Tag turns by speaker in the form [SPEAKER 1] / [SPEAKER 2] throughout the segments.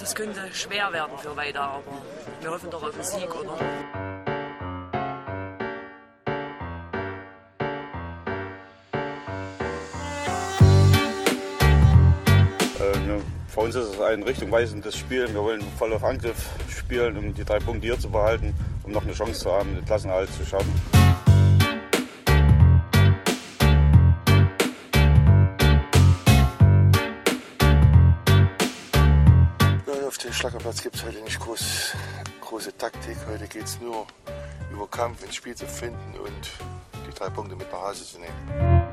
[SPEAKER 1] das könnte schwer werden für weiter, aber wir hoffen doch auf den Sieg, oder?
[SPEAKER 2] Äh, für uns ist es ein richtungweisendes Spiel. Wir wollen voll auf Angriff spielen, um die drei Punkte hier zu behalten, um noch eine Chance zu haben, den Klassenerhalt zu schaffen.
[SPEAKER 3] Auf dem Schlackerplatz gibt es heute nicht groß, große Taktik. Heute geht es nur über Kampf ins Spiel zu finden und die drei Punkte mit nach Hause zu nehmen.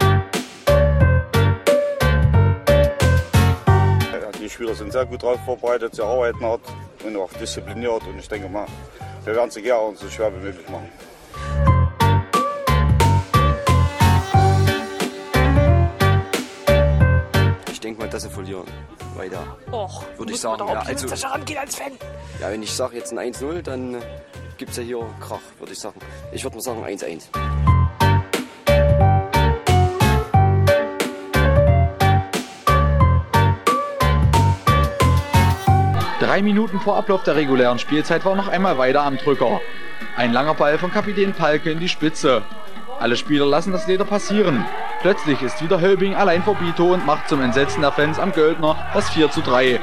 [SPEAKER 2] Die Spieler sind sehr gut darauf vorbereitet, sie arbeiten hart und auch diszipliniert. Und ich denke mal, wir werden es gerne und so schwer wie möglich machen.
[SPEAKER 4] Ich denke mal, dass sie verlieren. Weiter.
[SPEAKER 1] Och,
[SPEAKER 4] Würde ich
[SPEAKER 1] muss
[SPEAKER 4] sagen, ja, also-
[SPEAKER 1] rangehen als Fan.
[SPEAKER 4] Ja, wenn ich sage jetzt ein 1-0, dann gibt es ja hier Krach, würde ich sagen. Ich würde mal sagen 1-1.
[SPEAKER 5] Drei Minuten vor Ablauf der regulären Spielzeit war noch einmal weiter am Drücker. Ein langer Ball von Kapitän Palke in die Spitze. Alle Spieler lassen das Leder passieren. Plötzlich ist wieder Hölbing allein vor Bito und macht zum Entsetzen der Fans am Göldner das 4 zu 3.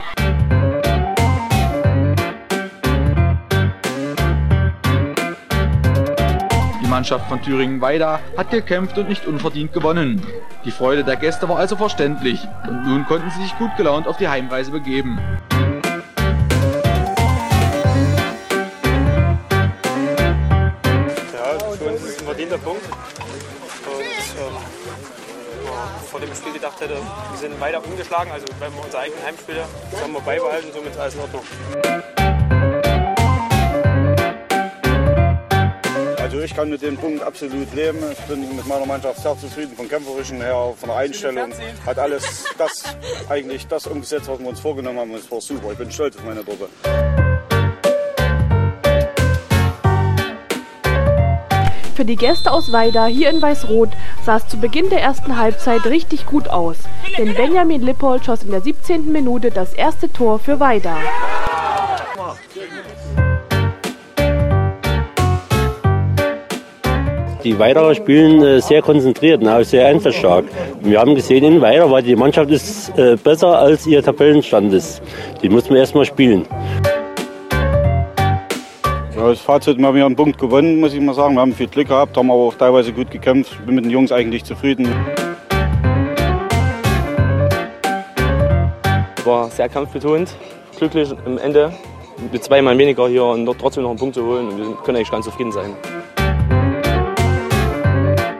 [SPEAKER 5] Die Mannschaft von Thüringen-Weida hat gekämpft und nicht unverdient gewonnen. Die Freude der Gäste war also verständlich und nun konnten sie sich gut gelaunt auf die Heimreise begeben.
[SPEAKER 6] Punkt. Gedacht hätte, wir sind weiter ungeschlagen, also wenn wir unser eigenen Heimspieler, das haben wir beibehalten, somit ist alles in Ordnung.
[SPEAKER 2] Also ich kann mit dem Punkt absolut leben. Ich bin mit meiner Mannschaft sehr zufrieden, vom Kämpferischen her, von der Einstellung. Hat alles das, eigentlich das umgesetzt, was wir uns vorgenommen haben. Es war super. Ich bin stolz auf meine Truppe.
[SPEAKER 7] Für die Gäste aus Weida hier in Weiß-Rot sah es zu Beginn der ersten Halbzeit richtig gut aus. Denn Benjamin Lippold schoss in der 17. Minute das erste Tor für Weida.
[SPEAKER 8] Die Weiderer spielen äh, sehr konzentriert, ne, sehr einflussstark. Wir haben gesehen, in Weider war die Mannschaft ist äh, besser als ihr Tabellenstand ist. Die muss man erstmal spielen.
[SPEAKER 2] Ja, das Fazit, wir haben hier einen Punkt gewonnen, muss ich mal sagen. Wir haben viel Glück gehabt, haben aber auch teilweise gut gekämpft. Ich bin mit den Jungs eigentlich zufrieden.
[SPEAKER 6] War sehr kampfbetont, glücklich am Ende mit zwei Mann weniger hier und dort trotzdem noch einen Punkt zu holen. Und wir können eigentlich ganz zufrieden sein.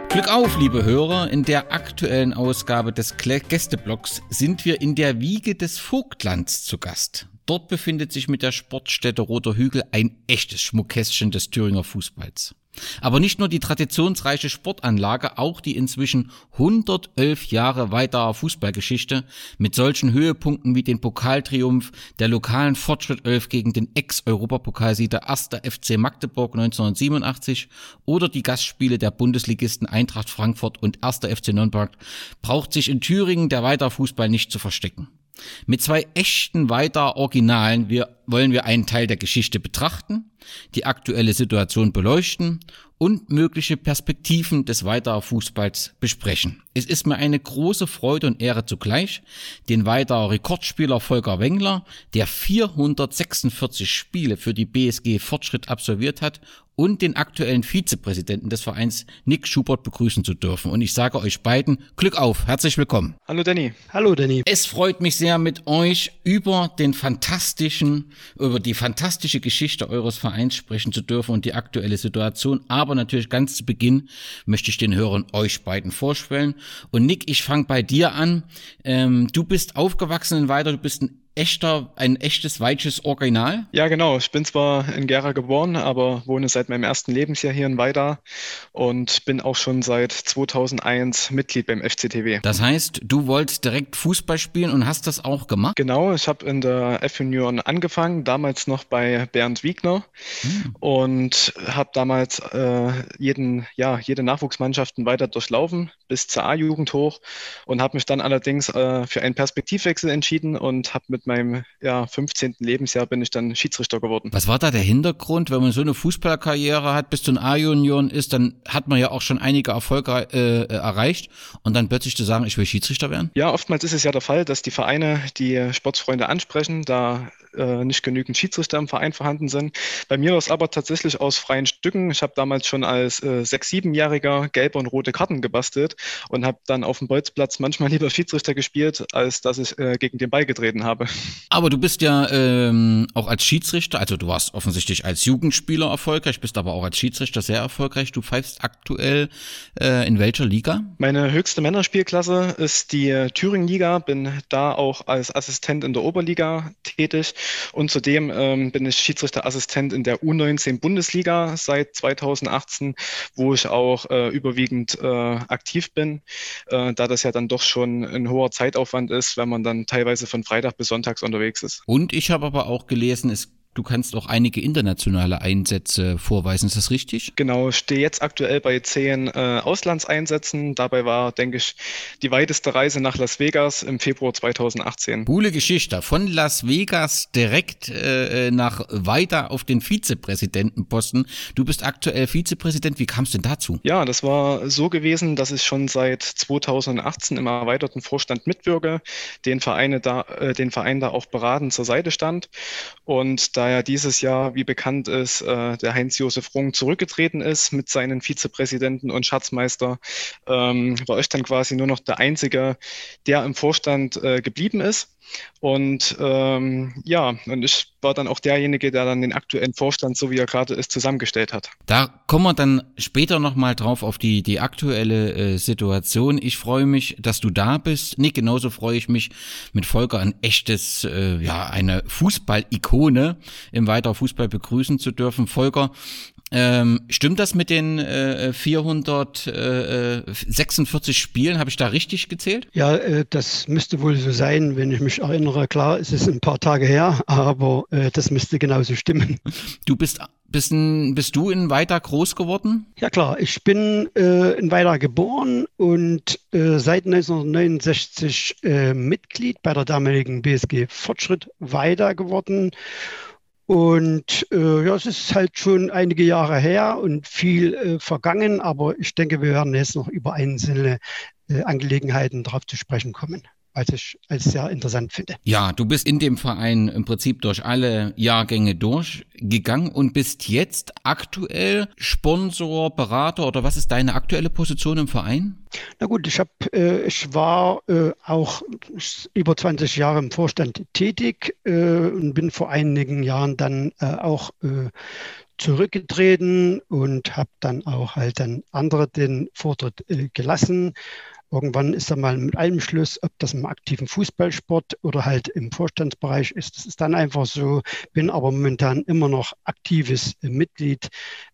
[SPEAKER 9] Glück auf, liebe Hörer. In der aktuellen Ausgabe des Gästeblocks sind wir in der Wiege des Vogtlands zu Gast. Dort befindet sich mit der Sportstätte Roter Hügel ein echtes Schmuckkästchen des Thüringer Fußballs. Aber nicht nur die traditionsreiche Sportanlage, auch die inzwischen 111 Jahre weitere Fußballgeschichte mit solchen Höhepunkten wie den Pokaltriumph der lokalen Fortschritt 11 gegen den Ex-Europapokalsieger 1. FC Magdeburg 1987 oder die Gastspiele der Bundesligisten Eintracht Frankfurt und 1. FC Nürnberg braucht sich in Thüringen der weiter Fußball nicht zu verstecken. Mit zwei echten weiter Originalen wir, wollen wir einen Teil der Geschichte betrachten, die aktuelle Situation beleuchten und mögliche Perspektiven des weiteren Fußballs besprechen. Es ist mir eine große Freude und Ehre zugleich, den weiteren Rekordspieler Volker Wengler, der 446 Spiele für die BSG Fortschritt absolviert hat, und den aktuellen Vizepräsidenten des Vereins Nick Schubert begrüßen zu dürfen. Und ich sage euch beiden Glück auf, herzlich willkommen.
[SPEAKER 6] Hallo Danny.
[SPEAKER 10] Hallo Danny.
[SPEAKER 9] Es freut mich sehr, mit euch über den fantastischen, über die fantastische Geschichte eures Vereins sprechen zu dürfen und die aktuelle Situation. Aber natürlich ganz zu Beginn möchte ich den Hörern euch beiden vorstellen. Und Nick, ich fange bei dir an. Ähm, du bist aufgewachsen in Weiter, du bist ein echter, ein echtes weiches Original?
[SPEAKER 6] Ja, genau. Ich bin zwar in Gera geboren, aber wohne seit meinem ersten Lebensjahr hier in Weida und bin auch schon seit 2001 Mitglied beim FCTW.
[SPEAKER 9] Das heißt, du wolltest direkt Fußball spielen und hast das auch gemacht?
[SPEAKER 6] Genau, ich habe in der F-Union angefangen, damals noch bei Bernd Wiegner
[SPEAKER 9] Hm.
[SPEAKER 6] und habe damals äh, jeden, ja, jede Nachwuchsmannschaften weiter durchlaufen bis zur A-Jugend hoch und habe mich dann allerdings äh, für einen Perspektivwechsel entschieden und habe mit
[SPEAKER 10] mit meinem ja, 15. Lebensjahr bin ich dann Schiedsrichter geworden.
[SPEAKER 9] Was war da der Hintergrund? Wenn man so eine Fußballkarriere hat, bis zu den A-Junioren ist, dann hat man ja auch schon einige Erfolge äh, erreicht und dann plötzlich zu sagen, ich will Schiedsrichter werden?
[SPEAKER 10] Ja, oftmals ist es ja der Fall, dass die Vereine die Sportsfreunde ansprechen, da äh, nicht genügend Schiedsrichter im Verein vorhanden sind. Bei mir war es aber tatsächlich aus freien Stücken. Ich habe damals schon als äh, sechs-, siebenjähriger gelbe und rote Karten gebastelt und habe dann auf dem Bolzplatz manchmal lieber Schiedsrichter gespielt, als dass ich äh, gegen den Ball getreten habe.
[SPEAKER 9] Aber du bist ja ähm, auch als Schiedsrichter, also du warst offensichtlich als Jugendspieler erfolgreich, bist aber auch als Schiedsrichter sehr erfolgreich. Du pfeifst aktuell äh, in welcher Liga?
[SPEAKER 10] Meine höchste Männerspielklasse ist die Thüringen-Liga, bin da auch als Assistent in der Oberliga tätig und zudem ähm, bin ich Schiedsrichterassistent in der U19 Bundesliga seit 2018, wo ich auch äh, überwiegend äh, aktiv bin, äh, da das ja dann doch schon ein hoher Zeitaufwand ist, wenn man dann teilweise von Freitag bis Sonntags unterwegs ist.
[SPEAKER 9] Und ich habe aber auch gelesen, es Du kannst auch einige internationale Einsätze vorweisen, ist das richtig?
[SPEAKER 10] Genau, ich stehe jetzt aktuell bei zehn äh, Auslandseinsätzen. Dabei war, denke ich, die weiteste Reise nach Las Vegas im Februar 2018.
[SPEAKER 9] Coole Geschichte. Von Las Vegas direkt äh, nach weiter auf den Vizepräsidentenposten. Du bist aktuell Vizepräsident. Wie kam es denn dazu?
[SPEAKER 10] Ja, das war so gewesen, dass ich schon seit 2018 im erweiterten Vorstand mitwirke, den, Vereine da, äh, den Verein da auch beratend zur Seite stand. Und da da ja dieses Jahr, wie bekannt ist, äh, der Heinz-Josef Rung zurückgetreten ist mit seinen Vizepräsidenten und Schatzmeister, ähm, war dann quasi nur noch der Einzige, der im Vorstand äh, geblieben ist. Und ähm, ja, und ich war dann auch derjenige, der dann den aktuellen Vorstand, so wie er gerade ist, zusammengestellt hat.
[SPEAKER 9] Da kommen wir dann später nochmal drauf auf die, die aktuelle äh, Situation. Ich freue mich, dass du da bist. Nick, genauso freue ich mich mit Volker ein echtes, äh, ja, eine Fußball-Ikone im weiteren Fußball begrüßen zu dürfen. Volker, ähm, stimmt das mit den äh, 446 Spielen? Habe ich da richtig gezählt?
[SPEAKER 11] Ja, äh, das müsste wohl so sein, wenn ich mich erinnere. Klar, es ist ein paar Tage her, aber äh, das müsste genauso stimmen.
[SPEAKER 9] Du bist bist, bist du in Weida groß geworden?
[SPEAKER 11] Ja klar, ich bin äh, in Weida geboren und äh, seit 1969 äh, Mitglied bei der damaligen BSG Fortschritt Weida geworden und äh, ja, es ist halt schon einige Jahre her und viel äh, vergangen, aber ich denke, wir werden jetzt noch über einzelne äh, Angelegenheiten darauf zu sprechen kommen was ich als sehr interessant finde.
[SPEAKER 9] Ja, du bist in dem Verein im Prinzip durch alle Jahrgänge durchgegangen und bist jetzt aktuell Sponsor, Berater oder was ist deine aktuelle Position im Verein?
[SPEAKER 11] Na gut, ich habe, äh, ich war äh, auch über 20 Jahre im Vorstand tätig äh, und bin vor einigen Jahren dann äh, auch äh, zurückgetreten und habe dann auch halt dann andere den Vortritt äh, gelassen Irgendwann ist er mal mit einem Schluss, ob das im aktiven Fußballsport oder halt im Vorstandsbereich ist. Das ist dann einfach so. Bin aber momentan immer noch aktives äh, Mitglied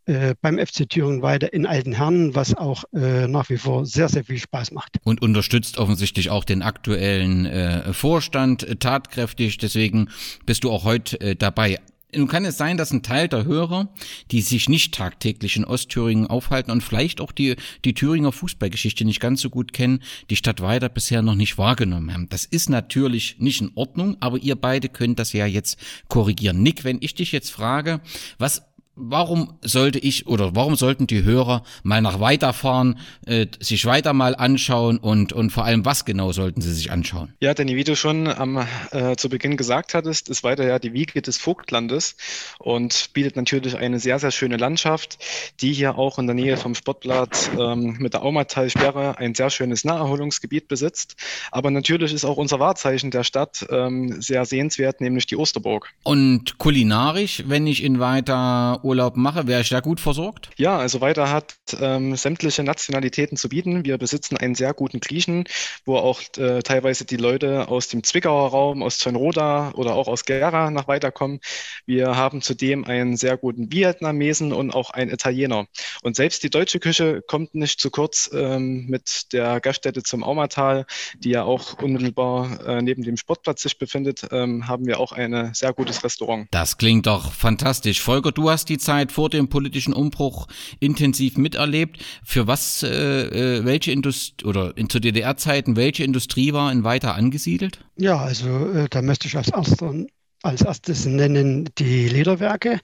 [SPEAKER 11] äh, beim FC Thüringen weiter in Altenherren, was auch äh, nach wie vor sehr, sehr viel Spaß macht.
[SPEAKER 9] Und unterstützt offensichtlich auch den aktuellen äh, Vorstand äh, tatkräftig. Deswegen bist du auch heute äh, dabei. Nun kann es sein, dass ein Teil der Hörer, die sich nicht tagtäglich in Ostthüringen aufhalten und vielleicht auch die, die Thüringer Fußballgeschichte nicht ganz so gut kennen, die Stadt weiter bisher noch nicht wahrgenommen haben. Das ist natürlich nicht in Ordnung, aber ihr beide könnt das ja jetzt korrigieren. Nick, wenn ich dich jetzt frage, was warum sollte ich oder warum sollten die Hörer mal nach weiterfahren, äh, sich weiter mal anschauen und, und vor allem, was genau sollten sie sich anschauen?
[SPEAKER 10] Ja, Danny, wie du schon am, äh, zu Beginn gesagt hattest, ist weiter ja die Wiege des Vogtlandes und bietet natürlich eine sehr, sehr schöne Landschaft, die hier auch in der Nähe vom Sportplatz ähm, mit der Aumatalsperre ein sehr schönes Naherholungsgebiet besitzt. Aber natürlich ist auch unser Wahrzeichen der Stadt ähm, sehr sehenswert, nämlich die Osterburg.
[SPEAKER 9] Und kulinarisch, wenn ich in weiter Urlaub mache, wäre ich da gut versorgt?
[SPEAKER 10] Ja, also weiter hat ähm, sämtliche Nationalitäten zu bieten. Wir besitzen einen sehr guten Griechen, wo auch äh, teilweise die Leute aus dem Zwickauer Raum, aus Zönroda oder auch aus Gera nach weiter kommen. Wir haben zudem einen sehr guten Vietnamesen und auch einen Italiener. Und selbst die deutsche Küche kommt nicht zu kurz ähm, mit der Gaststätte zum Aumatal, die ja auch unmittelbar äh, neben dem Sportplatz sich befindet, ähm, haben wir auch ein sehr gutes Restaurant.
[SPEAKER 9] Das klingt doch fantastisch. Volker, du hast die die Zeit vor dem politischen Umbruch intensiv miterlebt. Für was, äh, äh welche Industrie oder in, zu DDR-Zeiten, welche Industrie war in Weiter angesiedelt?
[SPEAKER 11] Ja, also äh, da möchte ich als, erster, als erstes nennen die Lederwerke,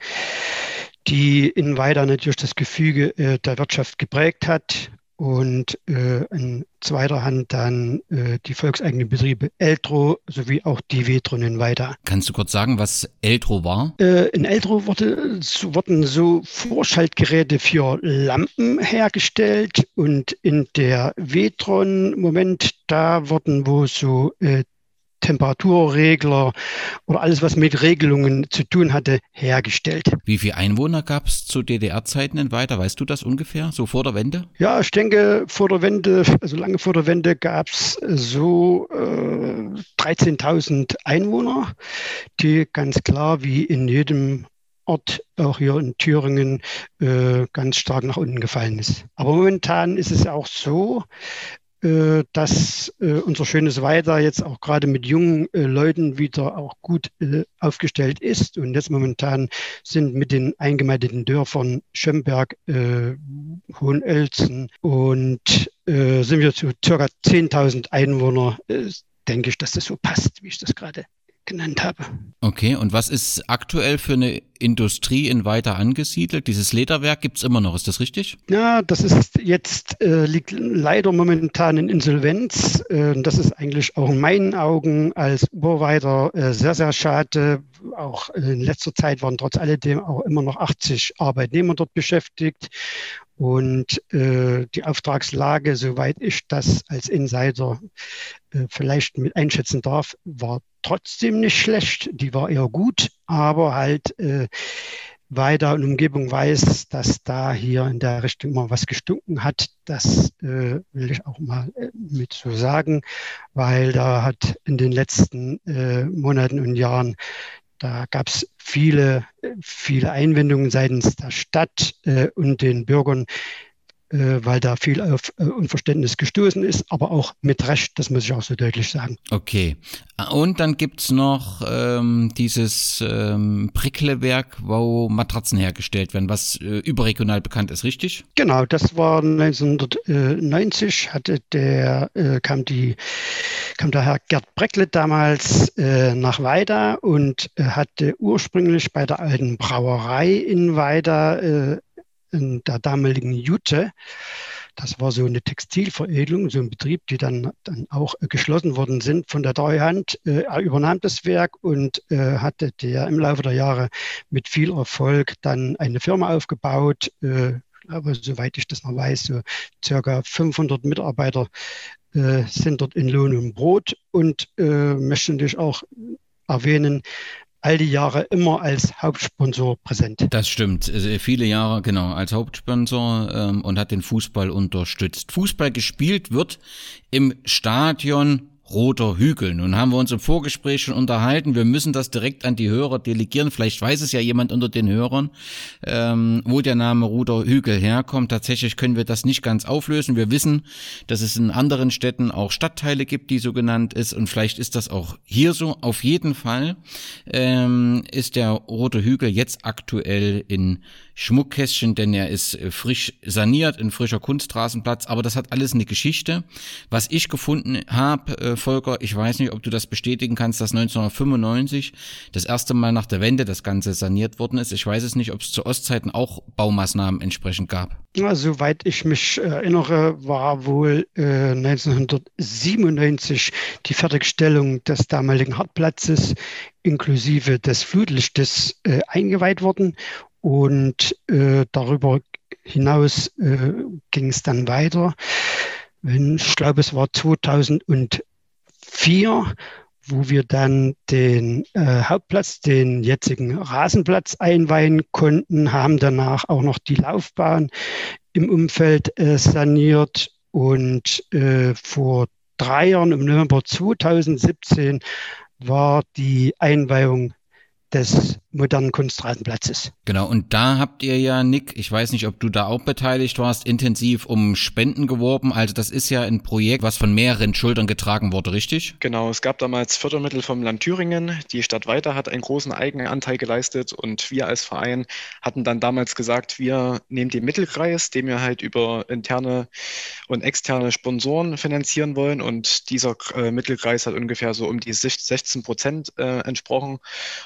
[SPEAKER 11] die in Weiter natürlich das Gefüge äh, der Wirtschaft geprägt hat und äh, in zweiter Hand dann äh, die volkseigenen Betriebe Eltro sowie auch die Vetronen weiter.
[SPEAKER 9] Kannst du kurz sagen, was Eltro war?
[SPEAKER 11] Äh, in Eltro wurde, so, wurden so Vorschaltgeräte für Lampen hergestellt und in der Vetron, Moment, da wurden wo so äh, Temperaturregler oder alles, was mit Regelungen zu tun hatte, hergestellt.
[SPEAKER 9] Wie viele Einwohner gab es zu DDR-Zeiten in Weiter? Weißt du das ungefähr, so vor der Wende?
[SPEAKER 11] Ja, ich denke, vor der Wende, also lange vor der Wende, gab es so äh, 13.000 Einwohner, die ganz klar wie in jedem Ort, auch hier in Thüringen, äh, ganz stark nach unten gefallen ist. Aber momentan ist es auch so, äh, dass äh, unser schönes Weiter jetzt auch gerade mit jungen äh, Leuten wieder auch gut aufgestellt ist. Und jetzt momentan sind mit den eingemeindeten Dörfern Schömberg, Hohenölzen und sind wir zu circa 10.000 Einwohner, denke ich, dass das so passt, wie ich das gerade genannt habe.
[SPEAKER 9] Okay, und was ist aktuell für eine Industrie in weiter angesiedelt? Dieses Lederwerk gibt es immer noch, ist das richtig?
[SPEAKER 11] Ja, das ist jetzt, äh, liegt leider momentan in Insolvenz. Äh, das ist eigentlich auch in meinen Augen als Urweiter äh, sehr, sehr schade. Auch in letzter Zeit waren trotz alledem auch immer noch 80 Arbeitnehmer dort beschäftigt. Und äh, die Auftragslage, soweit ich das als Insider äh, vielleicht mit einschätzen darf, war trotzdem nicht schlecht. Die war eher gut, aber halt äh, weiter in Umgebung weiß, dass da hier in der Richtung mal was gestunken hat. Das äh, will ich auch mal äh, mit so sagen, weil da hat in den letzten äh, Monaten und Jahren da gab es viele, viele Einwendungen seitens der Stadt äh, und den Bürgern, äh, weil da viel auf äh, Unverständnis gestoßen ist, aber auch mit Recht, das muss ich auch so deutlich sagen.
[SPEAKER 9] Okay. Und dann gibt es noch ähm, dieses ähm, Pricklewerk, wo Matratzen hergestellt werden, was äh, überregional bekannt ist, richtig?
[SPEAKER 11] Genau, das war 1990, hatte der, äh, kam, die, kam der Herr Gerd Breckle damals äh, nach Weida und hatte ursprünglich bei der alten Brauerei in Weida in der damaligen Jute. Das war so eine Textilveredelung, so ein Betrieb, die dann, dann auch äh, geschlossen worden sind von der Treuhand. Äh, er übernahm das Werk und äh, hatte der im Laufe der Jahre mit viel Erfolg dann eine Firma aufgebaut. Äh, aber soweit ich das noch weiß, so circa 500 Mitarbeiter äh, sind dort in Lohn und Brot und äh, möchte natürlich auch erwähnen, all die Jahre immer als Hauptsponsor präsent.
[SPEAKER 9] Das stimmt. Also viele Jahre, genau, als Hauptsponsor ähm, und hat den Fußball unterstützt. Fußball gespielt wird im Stadion Roter Hügel. Nun haben wir uns im Vorgespräch schon unterhalten. Wir müssen das direkt an die Hörer delegieren. Vielleicht weiß es ja jemand unter den Hörern, ähm, wo der Name Roter Hügel herkommt. Tatsächlich können wir das nicht ganz auflösen. Wir wissen, dass es in anderen Städten auch Stadtteile gibt, die so genannt ist. Und vielleicht ist das auch hier so. Auf jeden Fall ähm, ist der Rote Hügel jetzt aktuell in Schmuckkästchen, denn er ist äh, frisch saniert, ein frischer Kunststraßenplatz. Aber das hat alles eine Geschichte. Was ich gefunden habe, äh, Volker, ich weiß nicht, ob du das bestätigen kannst, dass 1995 das erste Mal nach der Wende das Ganze saniert worden ist. Ich weiß es nicht, ob es zu Ostzeiten auch Baumaßnahmen entsprechend gab.
[SPEAKER 11] Ja, soweit ich mich erinnere, war wohl äh, 1997 die Fertigstellung des damaligen Hartplatzes inklusive des Flutlichtes äh, eingeweiht worden. Und äh, darüber hinaus äh, ging es dann weiter. Ich glaube, es war 2004 wo wir dann den äh, Hauptplatz, den jetzigen Rasenplatz einweihen konnten, haben danach auch noch die Laufbahn im Umfeld äh, saniert und äh, vor drei Jahren im November 2017 war die Einweihung des modernen Kunstrasenplatz ist.
[SPEAKER 9] Genau, und da habt ihr ja, Nick, ich weiß nicht, ob du da auch beteiligt warst, intensiv um Spenden geworben. Also das ist ja ein Projekt, was von mehreren Schultern getragen wurde, richtig?
[SPEAKER 10] Genau, es gab damals Fördermittel vom Land Thüringen. Die Stadt Weiter hat einen großen Eigenanteil geleistet und wir als Verein hatten dann damals gesagt, wir nehmen den Mittelkreis, den wir halt über interne und externe Sponsoren finanzieren wollen und dieser äh, Mittelkreis hat ungefähr so um die 16 Prozent äh, entsprochen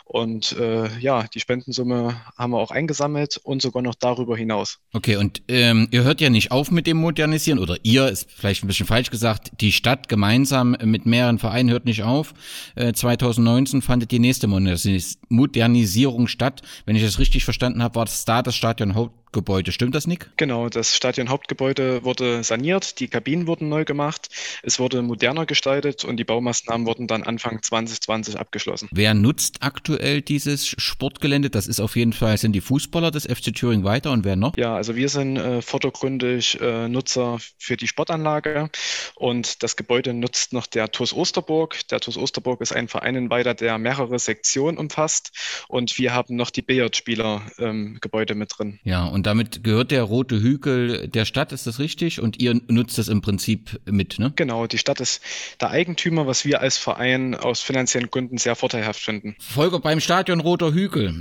[SPEAKER 10] und äh, ja, die Spendensumme haben wir auch eingesammelt und sogar noch darüber hinaus.
[SPEAKER 9] Okay, und ähm, ihr hört ja nicht auf mit dem Modernisieren oder ihr, ist vielleicht ein bisschen falsch gesagt, die Stadt gemeinsam mit mehreren Vereinen hört nicht auf. Äh, 2019 fandet die nächste Modernisierung statt. Wenn ich das richtig verstanden habe, war das da das Stadion Hauptgebäude. Stimmt das, Nick?
[SPEAKER 10] Genau, das Stadion Hauptgebäude wurde saniert, die Kabinen wurden neu gemacht, es wurde moderner gestaltet und die Baumaßnahmen wurden dann Anfang 2020 abgeschlossen.
[SPEAKER 9] Wer nutzt aktuell dieses Sportgelände? Das ist auf jeden Fall, sind die Fußballer des FC Thüringen weiter und wer noch?
[SPEAKER 10] Ja, also wir sind äh, vordergründig äh, Nutzer für die Sportanlage und das Gebäude nutzt noch der TuS Osterburg. Der TuS Osterburg ist ein Verein in Weiter, der mehrere Sektionen umfasst und wir haben noch die Billardspieler ähm, Gebäude mit drin.
[SPEAKER 9] Ja, und damit gehört der rote Hügel der Stadt, ist das richtig? Und ihr nutzt das im Prinzip mit, ne?
[SPEAKER 10] Genau, die Stadt ist der Eigentümer, was wir als Verein aus finanziellen Gründen sehr vorteilhaft finden.
[SPEAKER 9] Volker, beim Stadion Roter Hügel,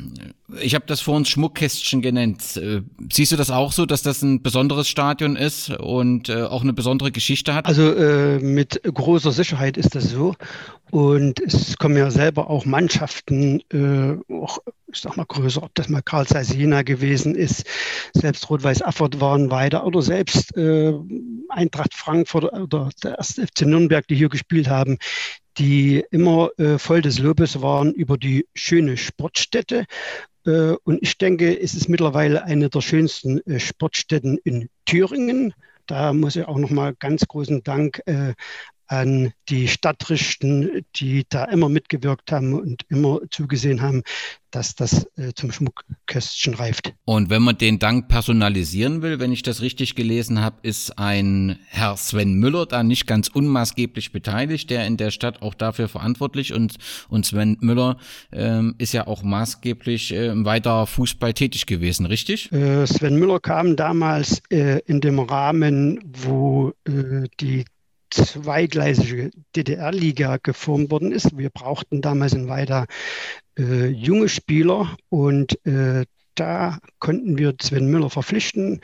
[SPEAKER 9] ich habe das vor uns Schmuckkästchen genannt. Äh, siehst du das auch so, dass das ein besonderes Stadion ist und äh, auch eine besondere Geschichte hat?
[SPEAKER 11] Also äh, mit großer Sicherheit ist das so. Und es kommen ja selber auch Mannschaften, äh, auch, ich sag mal größer, ob das mal Karl Zeiss Jena gewesen ist, selbst Rot-Weiß Afford waren weiter oder selbst äh, Eintracht Frankfurt oder der erste FC Nürnberg, die hier gespielt haben, die immer äh, voll des Lobes waren über die schöne Sportstätte. Äh, und ich denke, es ist mittlerweile eine der schönsten äh, Sportstätten in Thüringen. Da muss ich auch nochmal ganz großen Dank äh, an die Stadt richten, die da immer mitgewirkt haben und immer zugesehen haben, dass das äh, zum Schmuckkästchen reift.
[SPEAKER 9] Und wenn man den Dank personalisieren will, wenn ich das richtig gelesen habe, ist ein Herr Sven Müller da nicht ganz unmaßgeblich beteiligt, der in der Stadt auch dafür verantwortlich und, und Sven Müller ähm, ist ja auch maßgeblich äh, weiter Fußball tätig gewesen, richtig?
[SPEAKER 11] Äh, Sven Müller kam damals äh, in dem Rahmen, wo äh, die zweigleisige DDR-Liga geformt worden ist. Wir brauchten damals in Weida äh, junge Spieler und äh, da konnten wir Sven Müller verpflichten.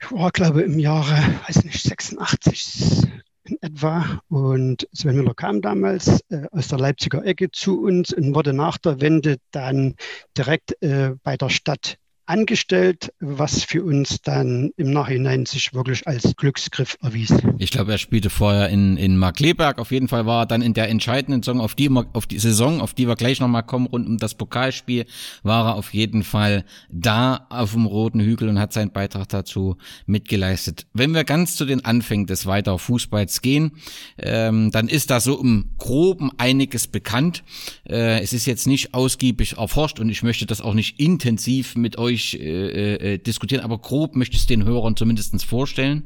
[SPEAKER 11] Ich war, glaube im Jahre, weiß nicht, 86 in etwa. Und Sven Müller kam damals äh, aus der Leipziger Ecke zu uns und wurde nach der Wende dann direkt äh, bei der Stadt angestellt, was für uns dann im Nachhinein sich wirklich als Glücksgriff erwies.
[SPEAKER 9] Ich glaube, er spielte vorher in, in Markleberg. Auf jeden Fall war er dann in der entscheidenden Saison, auf die, auf die Saison, auf die wir gleich nochmal kommen, rund um das Pokalspiel, war er auf jeden Fall da auf dem Roten Hügel und hat seinen Beitrag dazu mitgeleistet. Wenn wir ganz zu den Anfängen des weiteren Fußballs gehen, ähm, dann ist da so im Groben einiges bekannt. Äh, es ist jetzt nicht ausgiebig erforscht und ich möchte das auch nicht intensiv mit euch ausführlich äh, äh, diskutieren, aber grob möchte ich es den Hörern zumindestens vorstellen.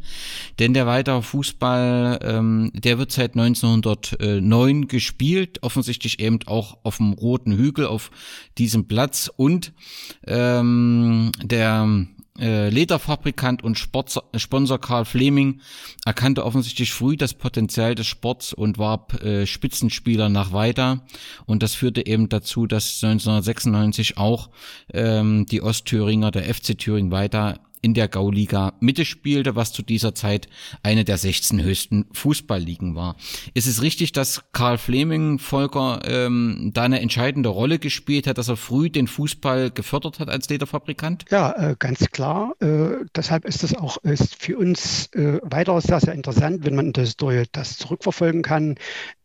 [SPEAKER 9] Denn der weitere Fußball, ähm, der wird seit 1909 gespielt, offensichtlich eben auch auf dem Roten Hügel, auf diesem Platz. Und ähm, der äh, Lederfabrikant und Sport, Sponsor Karl Fleming erkannte offensichtlich früh das Potenzial des Sports und warb äh, Spitzenspieler nach weiter. Und das führte eben dazu, dass 1996 auch ähm, die Ostthüringer, der FC Thüringen weiter in der Gauliga Mitte spielte, was zu dieser Zeit eine der 16 höchsten Fußballligen war. Ist es richtig, dass Karl Fleming, Volker, ähm, da eine entscheidende Rolle gespielt hat, dass er früh den Fußball gefördert hat als Lederfabrikant?
[SPEAKER 11] Ja, äh, ganz klar. Äh, deshalb ist es auch ist für uns äh, weiter sehr, sehr interessant, wenn man das, das zurückverfolgen kann.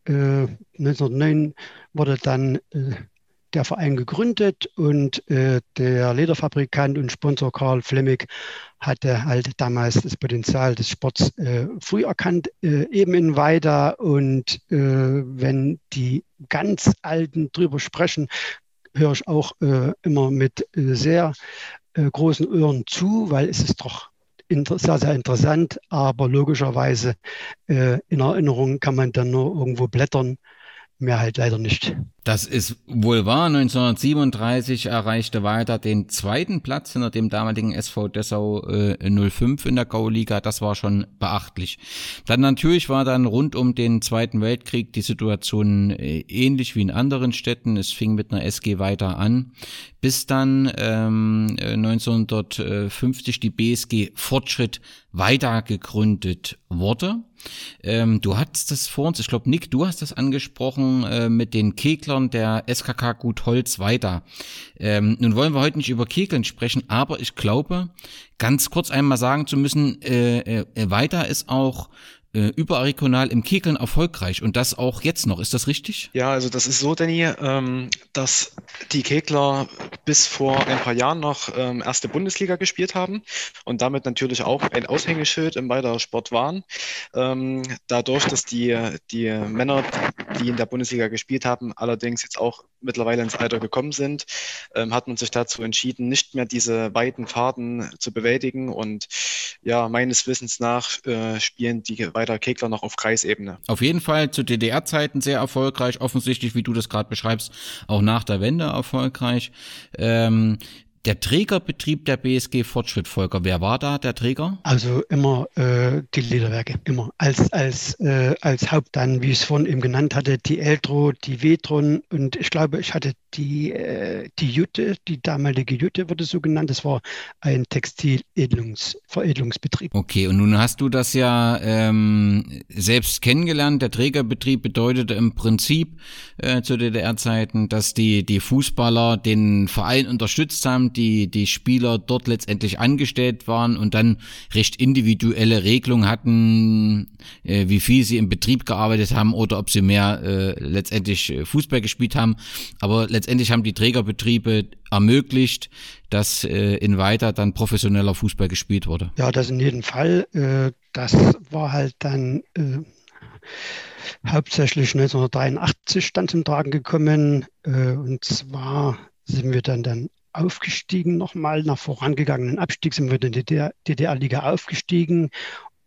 [SPEAKER 11] 1909 äh, wurde dann äh, der Verein gegründet und äh, der Lederfabrikant und Sponsor Karl Flemmig hatte halt damals das Potenzial des Sports äh, früh erkannt, äh, eben in Weida. Und äh, wenn die ganz Alten drüber sprechen, höre ich auch äh, immer mit äh, sehr großen Ohren zu, weil es ist doch sehr, sehr interessant, aber logischerweise in Erinnerung kann man dann nur irgendwo blättern mehr halt leider nicht.
[SPEAKER 9] Das ist wohl wahr. 1937 erreichte Walter den zweiten Platz hinter dem damaligen SV Dessau äh, 05 in der Gauliga. Das war schon beachtlich. Dann natürlich war dann rund um den Zweiten Weltkrieg die Situation äh, ähnlich wie in anderen Städten. Es fing mit einer SG weiter an, bis dann ähm, 1950 äh, die BSG Fortschritt weiter gegründet wurde. Ähm, du hattest das vor uns, ich glaube, Nick, du hast das angesprochen äh, mit den Keglern der SKK Gut Holz weiter. Ähm, nun wollen wir heute nicht über Kegeln sprechen, aber ich glaube, ganz kurz einmal sagen zu müssen, äh, äh, weiter ist auch äh, überregional im Kegeln erfolgreich und das auch jetzt noch. Ist das richtig?
[SPEAKER 10] Ja, also das ist so, Danny, ähm, dass die Kegler bis vor ein paar Jahren noch ähm, erste Bundesliga gespielt haben und damit natürlich auch ein Aushängeschild im Weitersport waren. Ähm, dadurch, dass die, die Männer, die in der Bundesliga gespielt haben, allerdings jetzt auch mittlerweile ins Alter gekommen sind, ähm, hat man sich dazu entschieden, nicht mehr diese weiten Fahrten zu bewältigen und ja, meines Wissens nach äh, spielen die weiter Kegler noch auf Kreisebene.
[SPEAKER 9] Auf jeden Fall zu DDR-Zeiten sehr erfolgreich, offensichtlich, wie du das gerade beschreibst, auch nach der Wende erfolgreich. Ähm, der Trägerbetrieb der BSG Fortschritt, Volker, wer war da der Träger?
[SPEAKER 11] Also immer äh, die Lederwerke, immer. Als, als, äh, als Haupt dann, wie ich es vorhin eben genannt hatte, die Eltro, die Vetron und ich glaube, ich hatte die, äh, die Jute, die damalige Jute wurde so genannt. Das war ein Textilveredelungsbetrieb.
[SPEAKER 9] Okay, und nun hast du das ja ähm, selbst kennengelernt. Der Trägerbetrieb bedeutete im Prinzip äh, zu DDR-Zeiten, dass die, die Fußballer den Verein unterstützt haben, die, die Spieler dort letztendlich angestellt waren und dann recht individuelle Regelungen hatten, äh, wie viel sie im Betrieb gearbeitet haben oder ob sie mehr äh, letztendlich äh, Fußball gespielt haben. Aber letztendlich haben die Trägerbetriebe ermöglicht, dass äh, in weiter dann professioneller Fußball gespielt wurde.
[SPEAKER 11] Ja, das in jedem Fall. Äh, das war halt dann äh, hauptsächlich 1983 dann zum Tragen gekommen. Äh, und zwar sind wir dann dann aufgestiegen, nochmal nach vorangegangenen Abstieg sind wir in die DDR-Liga aufgestiegen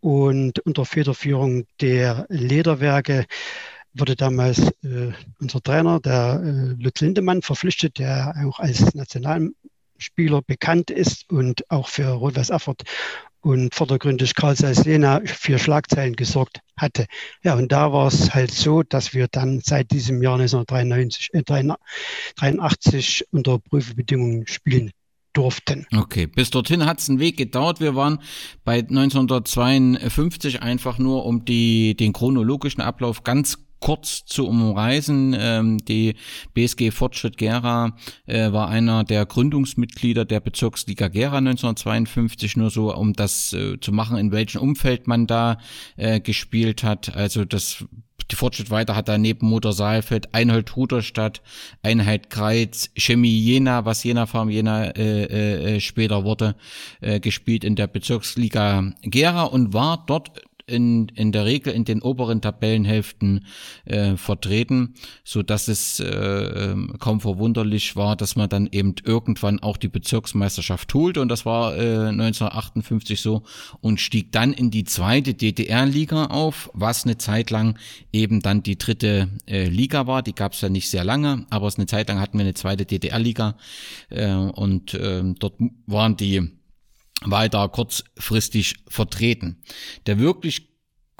[SPEAKER 11] und unter Federführung der Lederwerke wurde damals äh, unser Trainer, der äh, Lutz Lindemann, verpflichtet, der auch als Nationalspieler bekannt ist und auch für Rot-Weiß Erfurt und vordergründig Karl Zeiss Jena für Schlagzeilen gesorgt hatte. Ja, und da war es halt so, dass wir dann seit diesem Jahr 1983 äh, 83 unter Prüfbedingungen spielen durften.
[SPEAKER 9] Okay, bis dorthin hat es einen Weg gedauert. Wir waren bei 1952 einfach nur um die, den chronologischen Ablauf ganz kurz zu umreißen. Ähm, die BSG Fortschritt Gera äh, war einer der Gründungsmitglieder der Bezirksliga Gera 1952, nur so, um das äh, zu machen, in welchem Umfeld man da äh, gespielt hat. Also das die Fortschritt weiter hat da neben Motor Saalfeld, Einhold Ruderstadt, Einheit Kreiz, Chemie Jena, was Jena Farm Jena äh, äh, äh, später wurde, äh, gespielt in der Bezirksliga Gera und war dort in, in der Regel in den oberen Tabellenhälften äh, vertreten, so dass es äh, ähm, kaum verwunderlich war, dass man dann eben irgendwann auch die Bezirksmeisterschaft holte und das war äh, 1958 so und stieg dann in die zweite DDR-Liga auf, was eine Zeit lang eben dann die dritte äh, Liga war. Die gab es ja nicht sehr lange, aber es eine Zeit lang hatten wir eine zweite DDR-Liga äh, und äh, dort waren die weiter kurzfristig vertreten. Der wirklich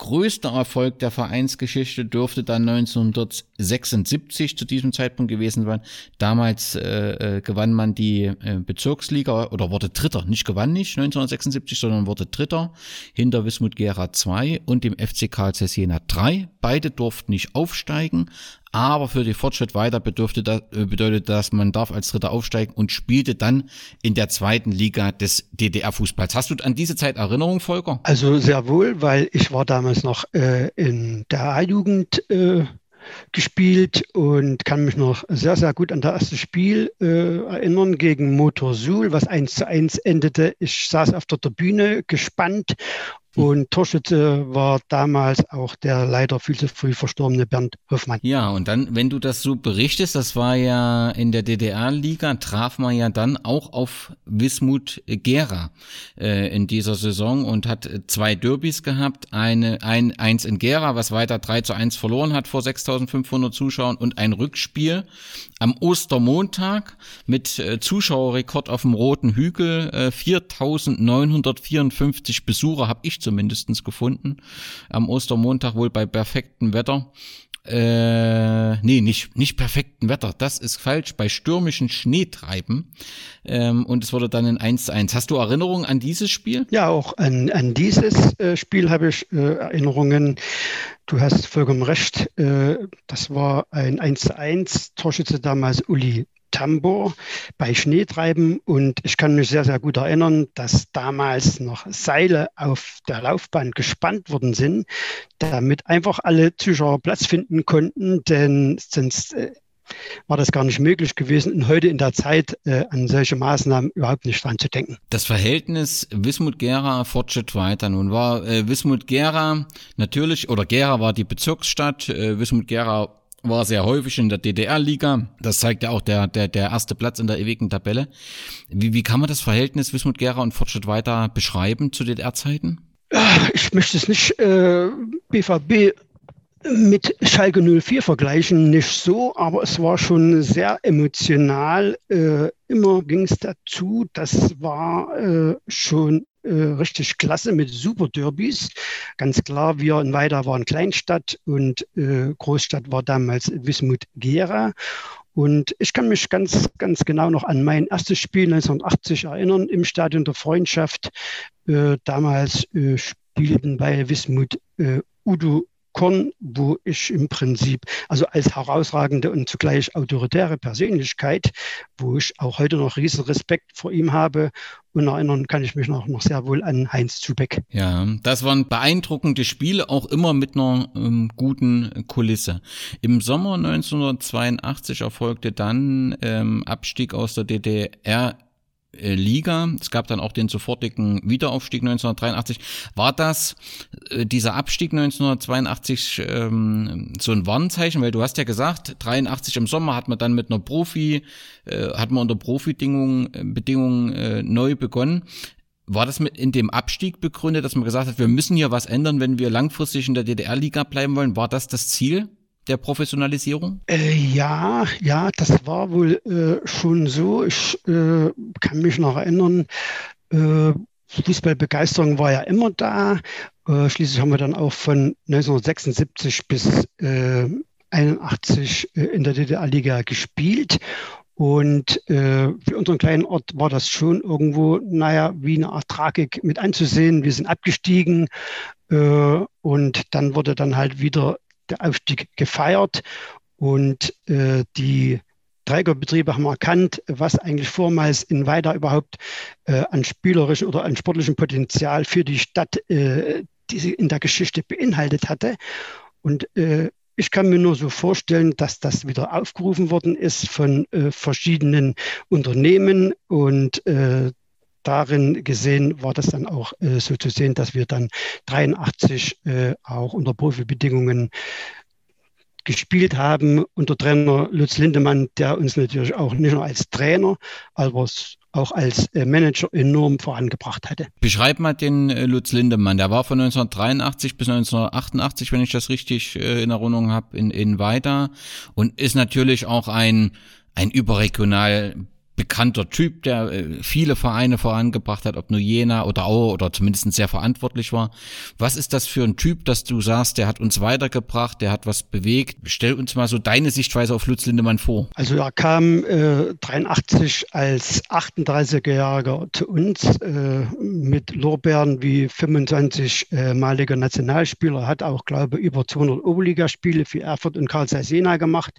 [SPEAKER 9] größte Erfolg der Vereinsgeschichte dürfte dann 1976 zu diesem Zeitpunkt gewesen sein. Damals äh, äh, gewann man die äh, Bezirksliga oder wurde Dritter. Nicht gewann nicht 1976, sondern wurde Dritter hinter Wismut Gera 2 und dem FC Karl Jena 3. Beide durften nicht aufsteigen, aber für die Fortschritt weiter bedürfte das, äh, bedeutet das, man darf als Dritter aufsteigen und spielte dann in der zweiten Liga des DDR-Fußballs. Hast du an diese Zeit Erinnerung, Volker?
[SPEAKER 11] Also sehr wohl, weil ich war damals noch äh, in der A-Jugend äh, gespielt und kann mich noch sehr, sehr gut an das erste Spiel äh, erinnern gegen Motor Suhl, was 1 zu 1 endete. Ich saß auf der Tribüne gespannt Und Torschütze war damals auch der leider viel zu früh verstorbene Bernd Hoffmann.
[SPEAKER 9] Ja, und dann, wenn du das so berichtest, das war ja in der DDR-Liga, traf man ja dann auch auf Wismut Gera äh, in dieser Saison und hat zwei Derbys gehabt. Eine, ein, eins in Gera, was weiter 3 zu 1 verloren hat vor 6500 Zuschauern und ein Rückspiel am Ostermontag mit äh, Zuschauerrekord auf dem Roten Hügel. Äh, 4954 Besucher habe ich zumindestens gefunden. Am Ostermontag wohl bei perfektem Wetter. Äh, nee, nicht, nicht perfekten Wetter, das ist falsch, bei stürmischen Schneetreiben. Ähm, und es wurde dann in 1 zu 1. Hast du Erinnerungen an dieses Spiel?
[SPEAKER 11] Ja, auch an, an dieses äh, Spiel habe ich äh, Erinnerungen. Du hast vollkommen recht. Äh, das war ein 1 zu 1. Torschütze damals Uli Tambor bei Schneetreiben und ich kann mich sehr, sehr gut erinnern, dass damals noch Seile auf der Laufbahn gespannt worden sind, damit einfach alle Zuschauer Platz finden konnten, denn sonst äh, war das gar nicht möglich gewesen und heute in der Zeit äh, an solche Maßnahmen überhaupt nicht dran zu denken.
[SPEAKER 9] Das Verhältnis Wismut-Gera fortschritt weiter. Nun war äh, Wismut-Gera natürlich, oder Gera war die Bezirksstadt, äh, Wismut-Gera war sehr häufig in der DDR-Liga. Das zeigt ja auch der, der, der erste Platz in der ewigen Tabelle. Wie, wie kann man das Verhältnis Wismut Gera und Fortschritt weiter beschreiben zu DDR-Zeiten?
[SPEAKER 11] Ich möchte es nicht äh, BVB mit Schalke 04 vergleichen, nicht so, aber es war schon sehr emotional. Äh, immer ging es dazu, das war äh, schon richtig klasse mit Super Derbys. Ganz klar, wir in Weida waren Kleinstadt und äh, Großstadt war damals Wismut Gera. Und ich kann mich ganz, ganz genau noch an mein erstes Spiel 1980 erinnern im Stadion der Freundschaft. Äh, damals äh, spielten bei Wismut äh, Udo Korn, wo ich im Prinzip, also als herausragende und zugleich autoritäre Persönlichkeit, wo ich auch heute noch riesen Respekt vor ihm habe. Und erinnern kann ich mich noch, noch sehr wohl an Heinz Zubeck.
[SPEAKER 9] Ja, das waren beeindruckende Spiele, auch immer mit einer ähm, guten Kulisse. Im Sommer 1982 erfolgte dann ähm, Abstieg aus der DDR Liga. Es gab dann auch den sofortigen Wiederaufstieg 1983. War das äh, dieser Abstieg 1982 ähm, so ein Warnzeichen? Weil du hast ja gesagt, 83 im Sommer hat man dann mit einer Profi, äh, hat man unter Profi-Bedingungen äh, Bedingungen, äh, neu begonnen. War das mit in dem Abstieg begründet, dass man gesagt hat, wir müssen hier was ändern, wenn wir langfristig in der DDR-Liga bleiben wollen? War das das Ziel? Der Professionalisierung?
[SPEAKER 11] Äh, ja, ja, das war wohl äh, schon so. Ich äh, kann mich noch erinnern, äh, Fußballbegeisterung war ja immer da. Äh, schließlich haben wir dann auch von 1976 bis 1981 äh, in der DDR-Liga gespielt. Und äh, für unseren kleinen Ort war das schon irgendwo, naja, wie eine Art Tragik mit anzusehen. Wir sind abgestiegen äh, und dann wurde dann halt wieder der Aufstieg gefeiert und äh, die Trägerbetriebe haben erkannt, was eigentlich vormals in Weida überhaupt äh, an spielerischem oder an sportlichem Potenzial für die Stadt äh, die sie in der Geschichte beinhaltet hatte. Und äh, ich kann mir nur so vorstellen, dass das wieder aufgerufen worden ist von äh, verschiedenen Unternehmen und äh, darin gesehen war das dann auch äh, so zu sehen, dass wir dann 83 äh, auch unter Profibedingungen gespielt haben unter Trainer Lutz Lindemann, der uns natürlich auch nicht nur als Trainer, aber auch als äh, Manager enorm vorangebracht hatte.
[SPEAKER 9] Beschreib mal den äh, Lutz Lindemann. Der war von 1983 bis 1988, wenn ich das richtig äh, in Erinnerung habe, in, in Weida und ist natürlich auch ein ein überregional bekannter Typ, der äh, viele Vereine vorangebracht hat, ob nur Jena oder Aue oder zumindest sehr verantwortlich war. Was ist das für ein Typ, dass du sagst, der hat uns weitergebracht, der hat was bewegt? Stell uns mal so deine Sichtweise auf Lutz Lindemann vor.
[SPEAKER 11] Also er kam äh, 83 als 38-Jähriger zu uns äh, mit Lorbeeren wie 25-maliger Nationalspieler, hat auch, glaube ich, über 200 Oberligaspiele für Erfurt und Karl Jena gemacht.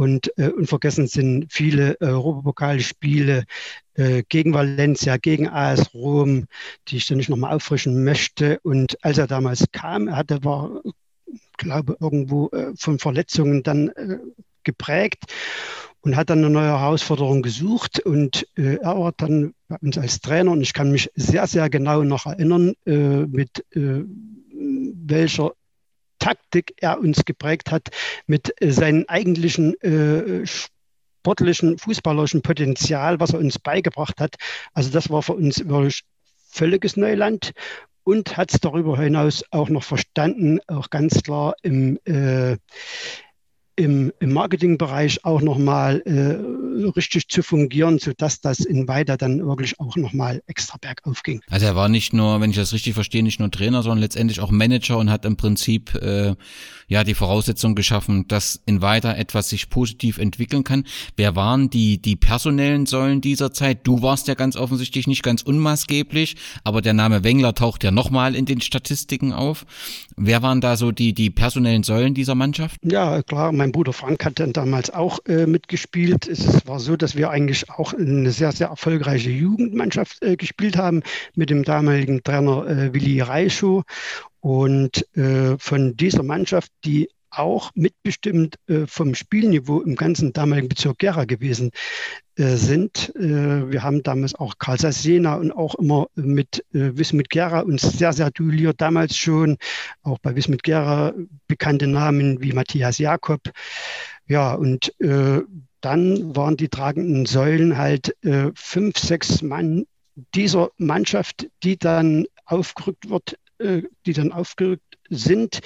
[SPEAKER 11] Und äh, unvergessen sind viele Europapokalspiele äh, gegen Valencia, gegen AS Rom, die ich dann nicht nochmal auffrischen möchte. Und als er damals kam, er hatte, war, glaube irgendwo äh, von Verletzungen dann äh, geprägt. und hat dann eine neue Herausforderung gesucht und äh, er war dann bei uns als Trainer und ich kann mich sehr, sehr genau noch erinnern, äh, mit äh, welcher Taktik er uns geprägt hat, mit äh, seinem eigentlichen äh, sportlichen, fußballerischen Potenzial, was er uns beigebracht hat. Also das war für uns wirklich völliges Neuland und hat es darüber hinaus auch noch verstanden, auch ganz klar im äh, im, im Marketingbereich auch nochmal äh, richtig zu fungieren, sodass das in Weiter dann wirklich auch nochmal extra bergauf ging.
[SPEAKER 9] Also er war nicht nur, wenn ich das richtig verstehe, nicht nur Trainer, sondern letztendlich auch Manager und hat im Prinzip äh, ja die Voraussetzung geschaffen, dass in Weiter etwas sich positiv entwickeln kann. Wer waren die, die personellen Säulen dieser Zeit? Du warst ja ganz offensichtlich nicht ganz unmaßgeblich, aber der Name Wengler taucht ja nochmal in den Statistiken auf. Wer waren da so die, die personellen Säulen dieser Mannschaft?
[SPEAKER 11] Ja, klar, mein Bruder Frank hat dann damals auch äh, mitgespielt. Es war so, dass wir eigentlich auch eine sehr, sehr erfolgreiche Jugendmannschaft äh, gespielt haben mit dem damaligen Trainer äh, Willi Reichow. Und äh, von dieser Mannschaft, die auch mitbestimmt äh, vom Spielniveau im ganzen damaligen Bezirk Gera gewesen äh, sind. Äh, wir haben damals auch Karl Jena und auch immer mit äh, Wismut Gera uns sehr, sehr duelliert, damals schon. Auch bei Wismut Gera bekannte Namen wie Matthias Jakob. Ja, und äh, dann waren die tragenden Säulen halt äh, fünf, sechs Mann dieser Mannschaft, die dann aufgerückt wird, die dann aufgerückt sind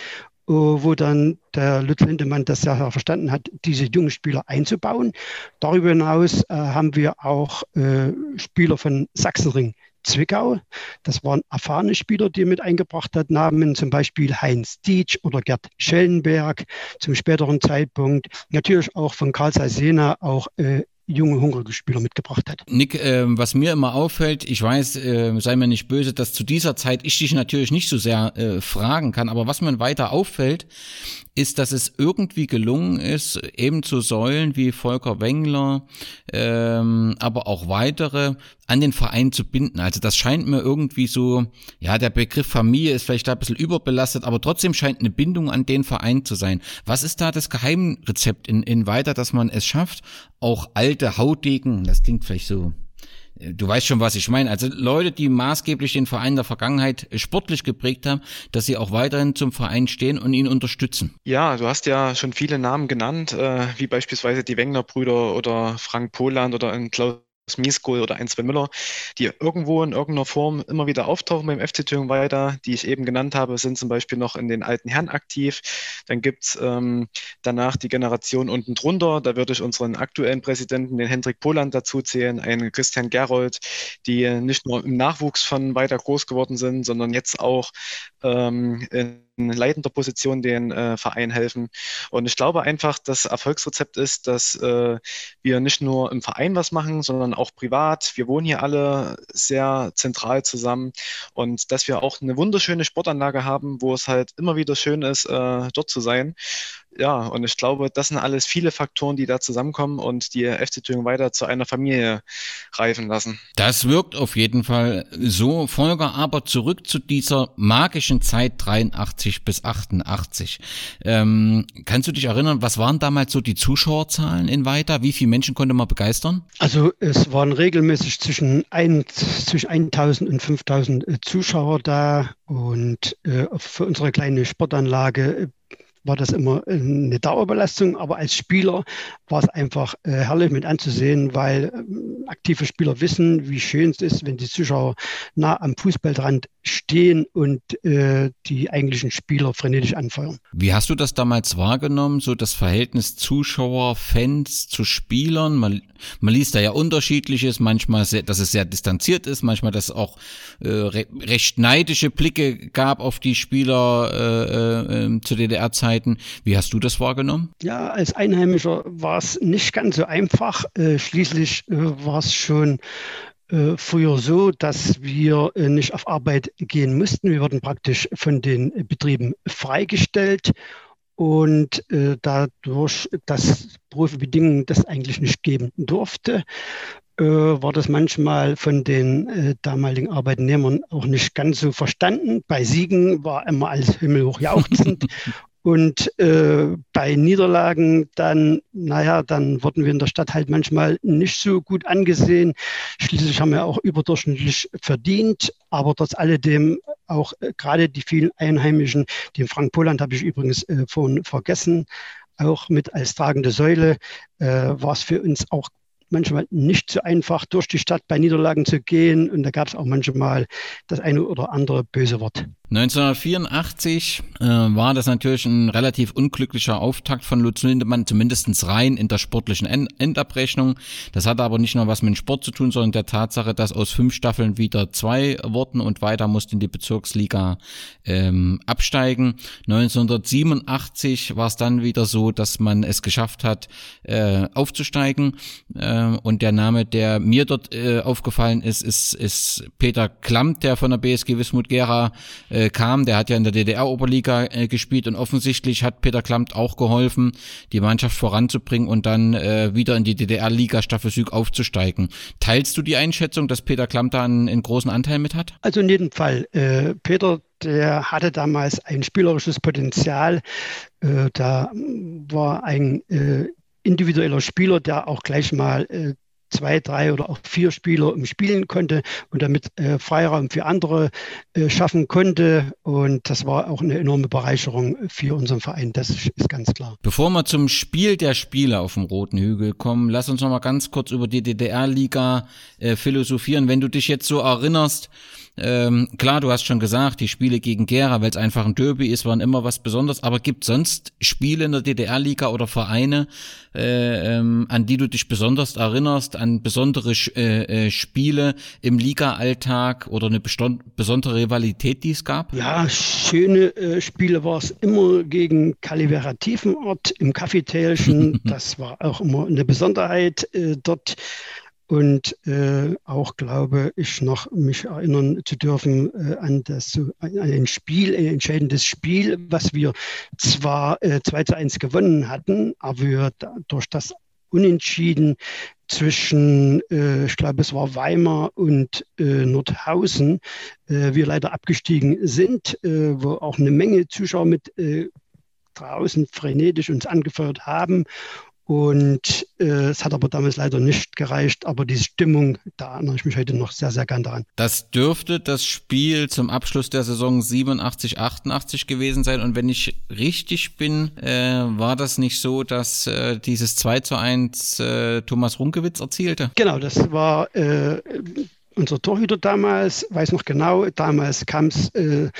[SPEAKER 11] wo dann der Lutz Lindemann das ja verstanden hat, diese jungen Spieler einzubauen. Darüber hinaus äh, haben wir auch äh, Spieler von Sachsenring Zwickau. Das waren erfahrene Spieler, die er mit eingebracht hat, Namen zum Beispiel Heinz Dietsch oder Gerd Schellenberg zum späteren Zeitpunkt. Natürlich auch von Karl Sena auch äh, junge, hungrige Spieler mitgebracht hat.
[SPEAKER 9] Nick, äh, was mir immer auffällt, ich weiß, äh, sei mir nicht böse, dass zu dieser Zeit ich dich natürlich nicht so sehr äh, fragen kann, aber was mir weiter auffällt, ist, dass es irgendwie gelungen ist, eben zu Säulen wie Volker Wengler, ähm, aber auch weitere an den Verein zu binden. Also das scheint mir irgendwie so, ja, der Begriff Familie ist vielleicht da ein bisschen überbelastet, aber trotzdem scheint eine Bindung an den Verein zu sein. Was ist da das Geheimrezept in, in weiter, dass man es schafft, auch alte Hautdegen, das klingt vielleicht so du weißt schon, was ich meine. Also Leute, die maßgeblich den Verein der Vergangenheit sportlich geprägt haben, dass sie auch weiterhin zum Verein stehen und ihn unterstützen.
[SPEAKER 10] Ja, du hast ja schon viele Namen genannt, äh, wie beispielsweise die Wengner-Brüder oder Frank Poland oder Klaus Mieskol oder ein Sven Müller, die irgendwo in irgendeiner Form immer wieder auftauchen beim FC Thüringen weiter, die ich eben genannt habe, sind zum Beispiel noch in den alten Herren aktiv. Dann gibt's ähm, danach die Generation unten drunter, da würde ich unseren aktuellen Präsidenten, den Hendrik Poland, dazu zählen, einen Christian Gerold, die nicht nur im Nachwuchs von weiter groß geworden sind, sondern jetzt auch ähm, in leitender Position den äh, Verein helfen. Und ich glaube einfach, das Erfolgsrezept ist, dass äh, wir nicht nur im Verein was machen, sondern auch privat. Wir wohnen hier alle sehr zentral zusammen und dass wir auch eine wunderschöne Sportanlage haben, wo es halt immer wieder schön ist, äh, dort zu sein ja, und ich glaube, das sind alles viele Faktoren, die da zusammenkommen und die FC Thüringen weiter zu einer Familie reifen lassen.
[SPEAKER 9] Das wirkt auf jeden Fall so, Folger, aber zurück zu dieser magischen Zeit 83 bis 88. Ähm, kannst du dich erinnern, was waren damals so die Zuschauerzahlen in Weiter? Wie viele Menschen konnte man begeistern?
[SPEAKER 11] Also es waren regelmäßig zwischen, ein, zwischen 1000 und 5000 äh, Zuschauer da und äh, für unsere kleine Sportanlage war das immer eine Dauerbelastung, aber als Spieler war es einfach äh, herrlich mit anzusehen, weil ähm, aktive Spieler wissen, wie schön es ist, wenn die Zuschauer nah am Fußballrand stehen und äh, die eigentlichen Spieler frenetisch anfeuern.
[SPEAKER 9] Wie hast du das damals wahrgenommen, so das Verhältnis Zuschauer, Fans zu Spielern? Man, man liest da ja unterschiedliches, manchmal, sehr, dass es sehr distanziert ist, manchmal, dass es auch äh, re recht neidische Blicke gab auf die Spieler äh, äh, zu DDR-Zeiten. Wie hast du das wahrgenommen?
[SPEAKER 11] Ja, als Einheimischer war es nicht ganz so einfach. Äh, schließlich äh, war es schon äh, früher so, dass wir äh, nicht auf Arbeit gehen mussten. Wir wurden praktisch von den Betrieben freigestellt und äh, dadurch, dass Profibedingungen das eigentlich nicht geben durfte, äh, war das manchmal von den äh, damaligen Arbeitnehmern auch nicht ganz so verstanden. Bei Siegen war immer alles himmelhoch jauchzend Und äh, bei Niederlagen dann, naja, dann wurden wir in der Stadt halt manchmal nicht so gut angesehen. Schließlich haben wir auch überdurchschnittlich verdient, aber trotz alledem auch äh, gerade die vielen Einheimischen, den Frank Poland habe ich übrigens äh, vorhin vergessen, auch mit als tragende Säule, äh, war es für uns auch manchmal nicht so einfach, durch die Stadt bei Niederlagen zu gehen. Und da gab es auch manchmal das eine oder andere böse Wort.
[SPEAKER 9] 1984 äh, war das natürlich ein relativ unglücklicher Auftakt von Lutz Lindemann, zumindestens rein in der sportlichen Endabrechnung. Das hatte aber nicht nur was mit Sport zu tun, sondern der Tatsache, dass aus fünf Staffeln wieder zwei wurden und weiter mussten die Bezirksliga ähm, absteigen. 1987 war es dann wieder so, dass man es geschafft hat, äh, aufzusteigen. Äh, und der Name, der mir dort äh, aufgefallen ist, ist, ist Peter Klamt, der von der BSG Wismut Gera äh, kam. Der hat ja in der DDR-Oberliga äh, gespielt und offensichtlich hat Peter Klamt auch geholfen, die Mannschaft voranzubringen und dann äh, wieder in die DDR-Liga Staffel Süd aufzusteigen. Teilst du die Einschätzung, dass Peter Klamt da einen, einen großen Anteil mit hat?
[SPEAKER 11] Also in jedem Fall. Äh, Peter der hatte damals ein spielerisches Potenzial. Äh, da war ein äh, individueller Spieler, der auch gleich mal äh, zwei, drei oder auch vier Spieler spielen konnte und damit äh, Freiraum für andere äh, schaffen konnte. Und das war auch eine enorme Bereicherung für unseren Verein. Das ist ganz klar.
[SPEAKER 9] Bevor wir zum Spiel der Spieler auf dem Roten Hügel kommen, lass uns noch mal ganz kurz über die DDR-Liga äh, philosophieren. Wenn du dich jetzt so erinnerst, ähm, klar, du hast schon gesagt, die Spiele gegen Gera, weil es einfach ein Derby ist, waren immer was Besonderes. Aber gibt sonst Spiele in der DDR-Liga oder Vereine, äh, ähm, an die du dich besonders erinnerst, an besondere äh, äh, Spiele im Liga-Alltag oder eine besondere Rivalität, die es gab?
[SPEAKER 11] Ja, schöne äh, Spiele war es immer gegen Calivera Tiefenort im Kaffeetälchen. das war auch immer eine Besonderheit äh, dort und äh, auch glaube ich noch mich erinnern zu dürfen äh, an das an ein Spiel, ein entscheidendes Spiel, was wir zwar äh, 2 zu 1 gewonnen hatten, aber wir da, durch das Unentschieden zwischen, äh, ich glaube, es war Weimar und äh, Nordhausen, äh, wir leider abgestiegen sind, äh, wo auch eine Menge Zuschauer mit äh, draußen frenetisch uns angefeuert haben und äh, es hat aber damals leider nicht gereicht. Aber die Stimmung, da erinnere ich mich heute noch sehr, sehr gern daran.
[SPEAKER 9] Das dürfte das Spiel zum Abschluss der Saison 87, 88 gewesen sein. Und wenn ich richtig bin, äh, war das nicht so, dass äh, dieses 2 zu 1 äh, Thomas Runkewitz erzielte?
[SPEAKER 11] Genau, das war äh, unser Torhüter damals, weiß noch genau, damals kam es äh,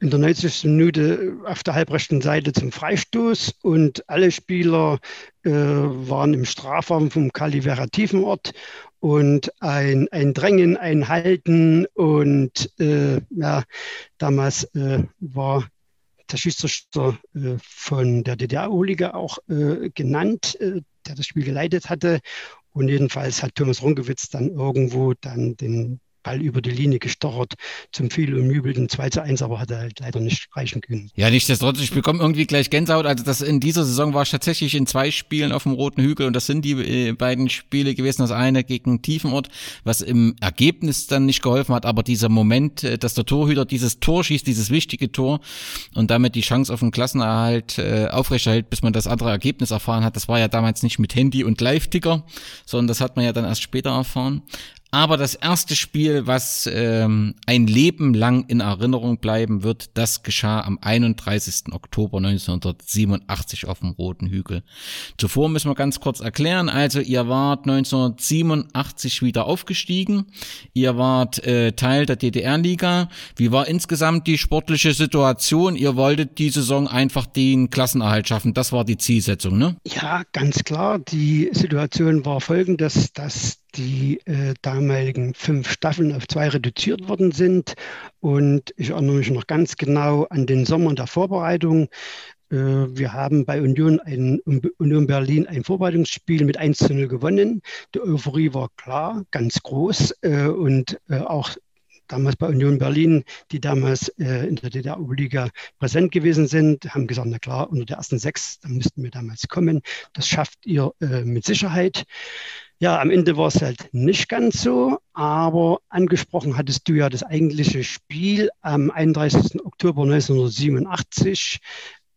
[SPEAKER 11] in der 90. Minute auf der halbrechten Seite zum Freistoß und alle Spieler äh, waren im Strafraum vom Calivera Tiefenort und ein, ein Drängen, ein Halten und äh, ja, damals äh, war der Schiedsrichter äh, von der DDR-Liga auch äh, genannt, äh, der das Spiel geleitet hatte. Und jedenfalls hat Thomas Runkewitz dann irgendwo dann den Ball über die Linie gestochert zum viel umjubelten 2 zu 1, aber hat er halt leider nicht reichen können.
[SPEAKER 9] Ja, nichtsdestotrotz, ich bekomme irgendwie gleich Gänsehaut. Also das in dieser Saison war ich tatsächlich in zwei Spielen auf dem Roten Hügel und das sind die äh, beiden Spiele gewesen. Das eine gegen Tiefenort, was im Ergebnis dann nicht geholfen hat, aber dieser Moment, äh, dass der Torhüter dieses Tor schießt, dieses wichtige Tor und damit die Chance auf den Klassenerhalt äh, aufrechterhält, bis man das andere Ergebnis erfahren hat, das war ja damals nicht mit Handy und Live-Ticker, sondern das hat man ja dann erst später erfahren. Aber das erste Spiel, was ähm, ein Leben lang in Erinnerung bleiben wird, das geschah am 31. Oktober 1987 auf dem Roten Hügel. Zuvor müssen wir ganz kurz erklären, also ihr wart 1987 wieder aufgestiegen, ihr wart äh, Teil der DDR-Liga. Wie war insgesamt die sportliche Situation? Ihr wolltet die Saison einfach den Klassenerhalt schaffen, das war die Zielsetzung, ne?
[SPEAKER 11] Ja, ganz klar. Die Situation war folgendes, dass die äh, damaligen fünf Staffeln auf zwei reduziert worden sind. Und ich erinnere mich noch ganz genau an den Sommer der Vorbereitung. Äh, wir haben bei Union, ein, Union Berlin ein Vorbereitungsspiel mit 1 zu 0 gewonnen. Die Euphorie war klar, ganz groß äh, und äh, auch damals bei Union Berlin, die damals äh, in der DDR-Oberliga präsent gewesen sind, haben gesagt, na klar, unter der ersten sechs, da müssten wir damals kommen. Das schafft ihr äh, mit Sicherheit. Ja, am Ende war es halt nicht ganz so, aber angesprochen hattest du ja das eigentliche Spiel am 31. Oktober 1987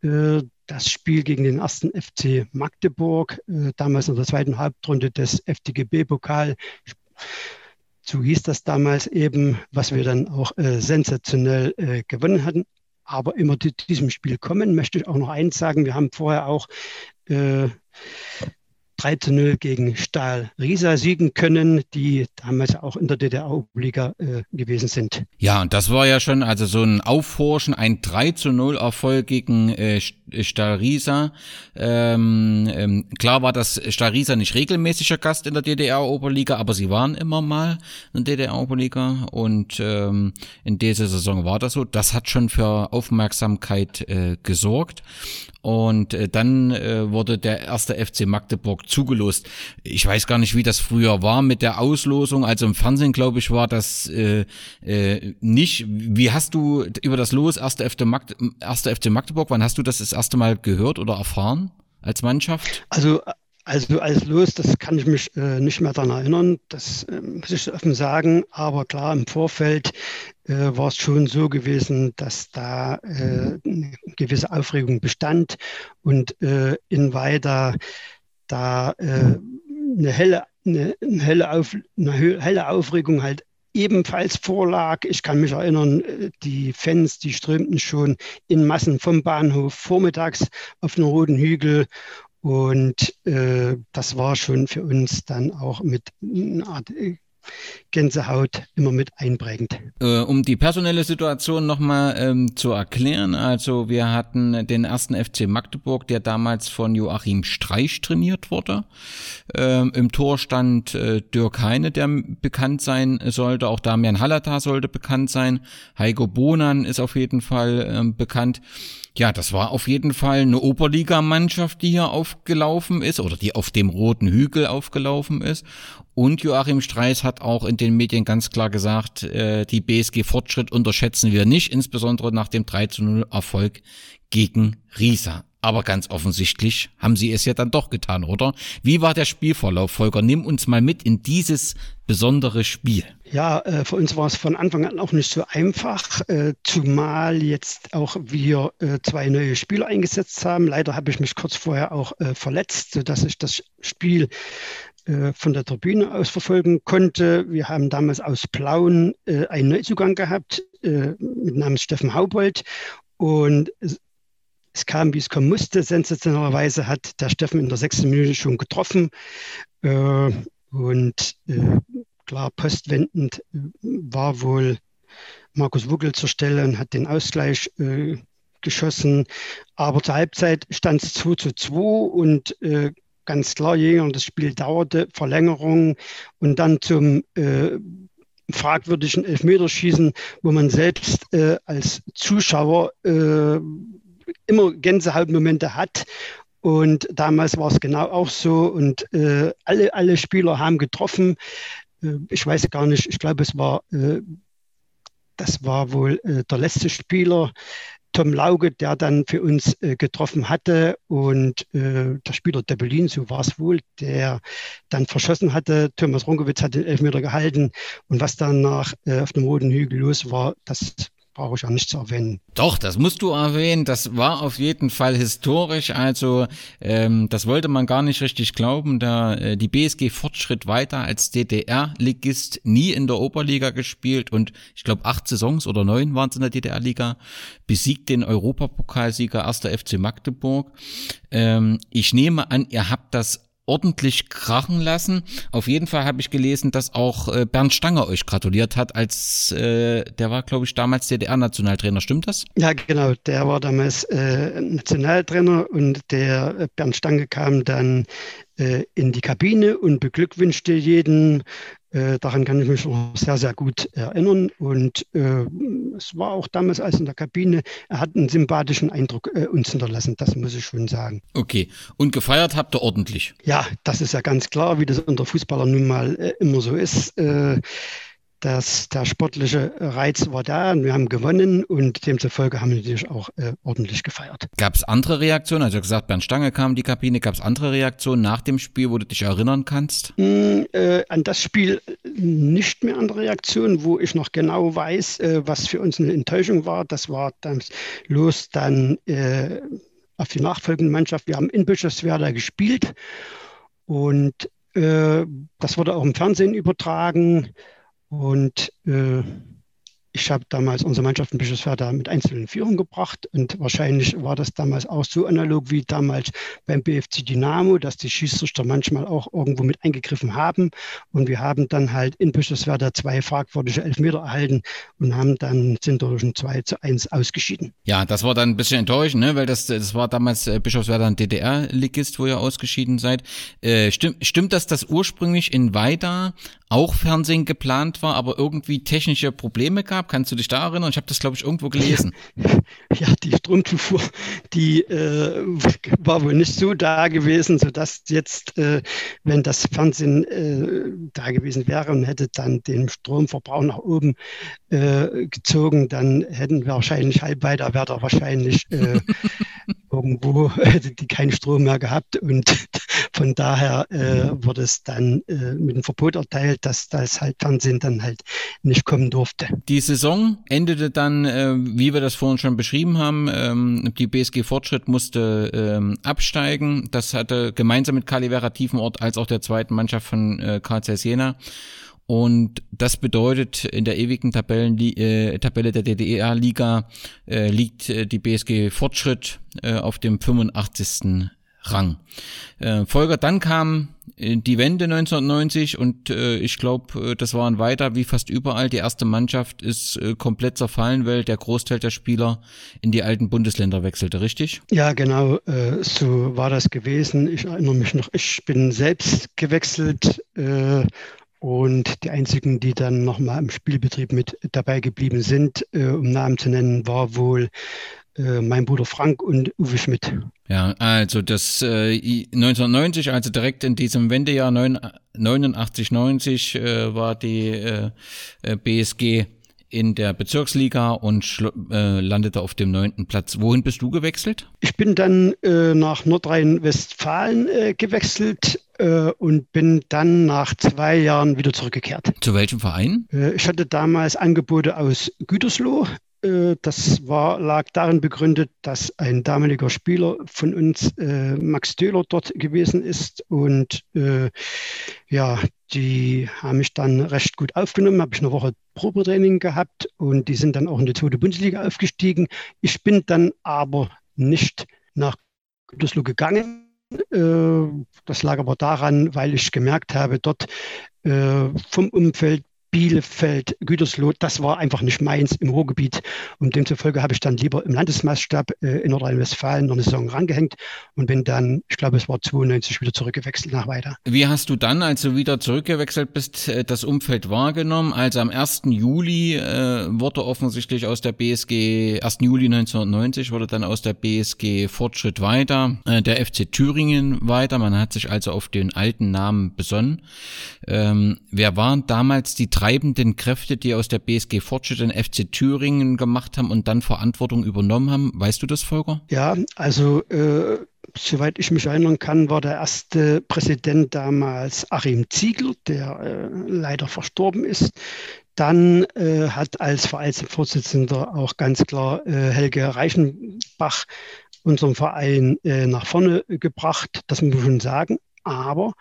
[SPEAKER 11] äh, das Spiel gegen den ersten FC Magdeburg, äh, damals in der zweiten Hauptrunde des FDGB-Pokal. So hieß das damals eben, was wir dann auch äh, sensationell gewonnen hatten. Aber immer zu diesem Spiel kommen, möchte ich auch noch eins sagen. Wir haben vorher auch 3 zu 0 gegen Stahl Riesa siegen können, die damals auch in der DDR-Oberliga äh, gewesen sind.
[SPEAKER 9] Ja, und das war ja schon also so ein Aufforschen, ein 3 zu 0 Erfolg gegen äh, Stahl Riesa. Ähm, ähm, klar war das Stahl Riesa nicht regelmäßiger Gast in der DDR-Oberliga, aber sie waren immer mal in der DDR-Oberliga und ähm, in dieser Saison war das so. Das hat schon für Aufmerksamkeit äh, gesorgt. Und äh, dann äh, wurde der erste FC Magdeburg zugelost. Ich weiß gar nicht, wie das früher war mit der Auslosung. Also im Fernsehen, glaube ich, war das äh, äh, nicht. Wie hast du über das Los erste FC, Magde erste FC Magdeburg, wann hast du das das erste Mal gehört oder erfahren als Mannschaft?
[SPEAKER 11] Also also als Los, das kann ich mich äh, nicht mehr daran erinnern, das äh, muss ich offen sagen. Aber klar, im Vorfeld äh, war es schon so gewesen, dass da äh, eine gewisse Aufregung bestand und äh, in Weida da äh, eine, helle, eine, eine, helle Auf, eine helle Aufregung halt ebenfalls vorlag. Ich kann mich erinnern, die Fans, die strömten schon in Massen vom Bahnhof vormittags auf den Roten Hügel und äh, das war schon für uns dann auch mit einer Art äh, Gänsehaut immer mit einprägend.
[SPEAKER 9] Äh, um die personelle Situation nochmal ähm, zu erklären, also wir hatten den ersten FC Magdeburg, der damals von Joachim Streich trainiert wurde. Ähm, Im Tor stand äh, Dirk Heine, der bekannt sein sollte, auch Damian Hallata sollte bekannt sein, Heiko Bonan ist auf jeden Fall ähm, bekannt. Ja, das war auf jeden Fall eine Oberligamannschaft, die hier aufgelaufen ist oder die auf dem roten Hügel aufgelaufen ist. Und Joachim Streis hat auch in den Medien ganz klar gesagt, äh, die BSG Fortschritt unterschätzen wir nicht, insbesondere nach dem 3 zu 0 Erfolg gegen Riesa. Aber ganz offensichtlich haben sie es ja dann doch getan, oder? Wie war der Spielverlauf, Volker? Nimm uns mal mit in dieses besondere Spiel.
[SPEAKER 11] Ja, äh, für uns war es von Anfang an auch nicht so einfach, äh, zumal jetzt auch wir äh, zwei neue Spieler eingesetzt haben. Leider habe ich mich kurz vorher auch äh, verletzt, sodass ich das Spiel von der Tribüne aus verfolgen konnte. Wir haben damals aus Plauen äh, einen Neuzugang gehabt mit Namen Steffen Haubold und es kam, wie es kommen musste. Sensationellerweise hat der Steffen in der sechsten Minute schon getroffen. Äh, und äh, klar, postwendend äh, war wohl Markus Wuckel zur Stelle und hat den Ausgleich äh, geschossen. Aber zur Halbzeit stand es 2 zu 2 und äh, ganz klar, Jäger, das Spiel dauerte, Verlängerung und dann zum äh, fragwürdigen Elfmeterschießen, wo man selbst äh, als Zuschauer äh, immer Gänsehautmomente hat. Und damals war es genau auch so. Und äh, alle, alle Spieler haben getroffen. Äh, ich weiß gar nicht, ich glaube, es war, äh, das war wohl äh, der letzte Spieler, Tom Lauge, der dann für uns äh, getroffen hatte. Und äh, der Spieler Debelin, so war es wohl, der dann verschossen hatte. Thomas Runkowitz hat den Elfmeter gehalten. Und was danach auf dem Roten Hügel los war, das brauche ich auch nicht zu erwähnen.
[SPEAKER 9] Doch, das musst du erwähnen. Das war auf jeden Fall historisch. Also ähm, das wollte man gar nicht richtig glauben. Da äh, die BSG Fortschritt weiter als DDR-Ligist nie in der Oberliga gespielt und ich glaube acht Saisons oder neun waren es in der DDR-Liga. Besiegt den Europapokalsieger 1. FC Magdeburg. Ähm, ich nehme an, ihr habt das ordentlich krachen lassen. Auf jeden Fall habe ich gelesen, dass auch äh, Bernd Stange euch gratuliert hat, als äh, der war, glaube ich, damals DDR-Nationaltrainer. Stimmt das?
[SPEAKER 11] Ja, genau. Der war damals äh, Nationaltrainer und der äh, Bernd Stange kam dann äh, in die Kabine und beglückwünschte jeden äh, daran kann ich mich noch sehr, sehr gut erinnern. Und äh, es war auch damals als in der Kabine, er hat einen sympathischen Eindruck äh, uns hinterlassen, das muss ich schon sagen.
[SPEAKER 9] Okay. Und gefeiert habt ihr ordentlich?
[SPEAKER 11] Ja, das ist ja ganz klar, wie das unter Fußballern nun mal äh, immer so ist. Äh, dass der sportliche Reiz war da und wir haben gewonnen und demzufolge haben wir natürlich auch äh, ordentlich gefeiert.
[SPEAKER 9] Gab es andere Reaktionen? Also gesagt, Bernd Stange kam in die Kabine. Gab es andere Reaktionen nach dem Spiel, wo du dich erinnern kannst?
[SPEAKER 11] Mm, äh, an das Spiel nicht mehr andere Reaktionen, wo ich noch genau weiß, äh, was für uns eine Enttäuschung war. Das war dann los dann äh, auf die nachfolgende Mannschaft. Wir haben in Bischofswerda gespielt und äh, das wurde auch im Fernsehen übertragen. Und äh, ich habe damals unsere Mannschaft in Bischofswerda mit einzelnen Führung gebracht und wahrscheinlich war das damals auch so analog wie damals beim BFC Dynamo, dass die Schiedsrichter manchmal auch irgendwo mit eingegriffen haben und wir haben dann halt in Bischofswerda zwei fragwürdige Elfmeter erhalten und haben dann sind durch ein 2 zu 1 ausgeschieden.
[SPEAKER 9] Ja, das war dann ein bisschen enttäuschend, ne? weil das, das war damals äh, Bischofswerda ein DDR-Ligist, wo ihr ausgeschieden seid. Äh, stimmt, stimmt das, dass ursprünglich in Weida auch Fernsehen geplant war, aber irgendwie technische Probleme gab? Kannst du dich da erinnern? Ich habe das, glaube ich, irgendwo gelesen.
[SPEAKER 11] Ja, die Stromzufuhr, die äh, war wohl nicht so da gewesen, sodass jetzt, äh, wenn das Fernsehen äh, da gewesen wäre und hätte dann den Stromverbrauch nach oben äh, gezogen, dann hätten wir wahrscheinlich halb weiter, wäre wahrscheinlich äh, irgendwo die keinen Strom mehr gehabt und von daher äh, wurde es dann äh, mit dem Verbot erteilt, dass das halt Fernsehen dann halt nicht kommen durfte.
[SPEAKER 9] Die Saison endete dann, äh, wie wir das vorhin schon beschrieben haben, ähm, die BSG Fortschritt musste ähm, absteigen. Das hatte gemeinsam mit Calivera Tiefenort als auch der zweiten Mannschaft von äh, KC Jena und das bedeutet, in der ewigen Tabellen, äh, Tabelle der DDR-Liga äh, liegt äh, die BSG Fortschritt äh, auf dem 85. Rang. Äh, Folger, dann kam äh, die Wende 1990 und äh, ich glaube, äh, das waren weiter wie fast überall. Die erste Mannschaft ist äh, komplett zerfallen, weil der Großteil der Spieler in die alten Bundesländer wechselte, richtig?
[SPEAKER 11] Ja, genau, äh, so war das gewesen. Ich erinnere mich noch, ich bin selbst gewechselt äh, und die einzigen, die dann nochmal im Spielbetrieb mit dabei geblieben sind, äh, um Namen zu nennen, war wohl äh, mein Bruder Frank und Uwe Schmidt.
[SPEAKER 9] Ja, also das äh, 1990, also direkt in diesem Wendejahr 89, 90 äh, war die äh, äh BSG in der Bezirksliga und äh, landete auf dem neunten Platz. Wohin bist du gewechselt?
[SPEAKER 11] Ich bin dann äh, nach Nordrhein-Westfalen äh, gewechselt äh, und bin dann nach zwei Jahren wieder zurückgekehrt.
[SPEAKER 9] Zu welchem Verein?
[SPEAKER 11] Äh, ich hatte damals Angebote aus Gütersloh. Äh, das war, lag darin begründet, dass ein damaliger Spieler von uns, Max Döhler, dort gewesen ist. Und ja, die haben mich dann recht gut aufgenommen, habe ich eine Woche Probetraining gehabt und die sind dann auch in die zweite Bundesliga aufgestiegen. Ich bin dann aber nicht nach Gütersloh gegangen. Äh, das lag aber daran, weil ich gemerkt habe, dort äh, vom Umfeld Bielefeld, Gütersloh, das war einfach nicht meins im Ruhrgebiet. Und demzufolge habe ich dann lieber im Landesmaßstab äh, in Nordrhein-Westfalen noch eine Saison rangehängt und bin dann, ich glaube, es war 92 wieder zurückgewechselt nach weiter.
[SPEAKER 9] Wie hast du dann, als du wieder zurückgewechselt bist, äh, das Umfeld wahrgenommen? Also am 1. Juli äh, wurde offensichtlich aus der BSG, 1. Juli 1990 wurde dann aus der BSG Fortschritt weiter, äh, der FC Thüringen weiter. Man hat sich also auf den alten Namen besonnen. Ähm, wer waren damals die drei treibenden Kräfte, die aus der BSG Fortschritt den FC Thüringen gemacht haben und dann Verantwortung übernommen haben. Weißt du das, Volker?
[SPEAKER 11] Ja, also äh, soweit ich mich erinnern kann, war der erste Präsident damals Achim Ziegler, der äh, leider verstorben ist. Dann äh, hat als Vereinsvorsitzender auch ganz klar äh, Helge Reichenbach unseren Verein äh, nach vorne gebracht, das muss man schon sagen. Aber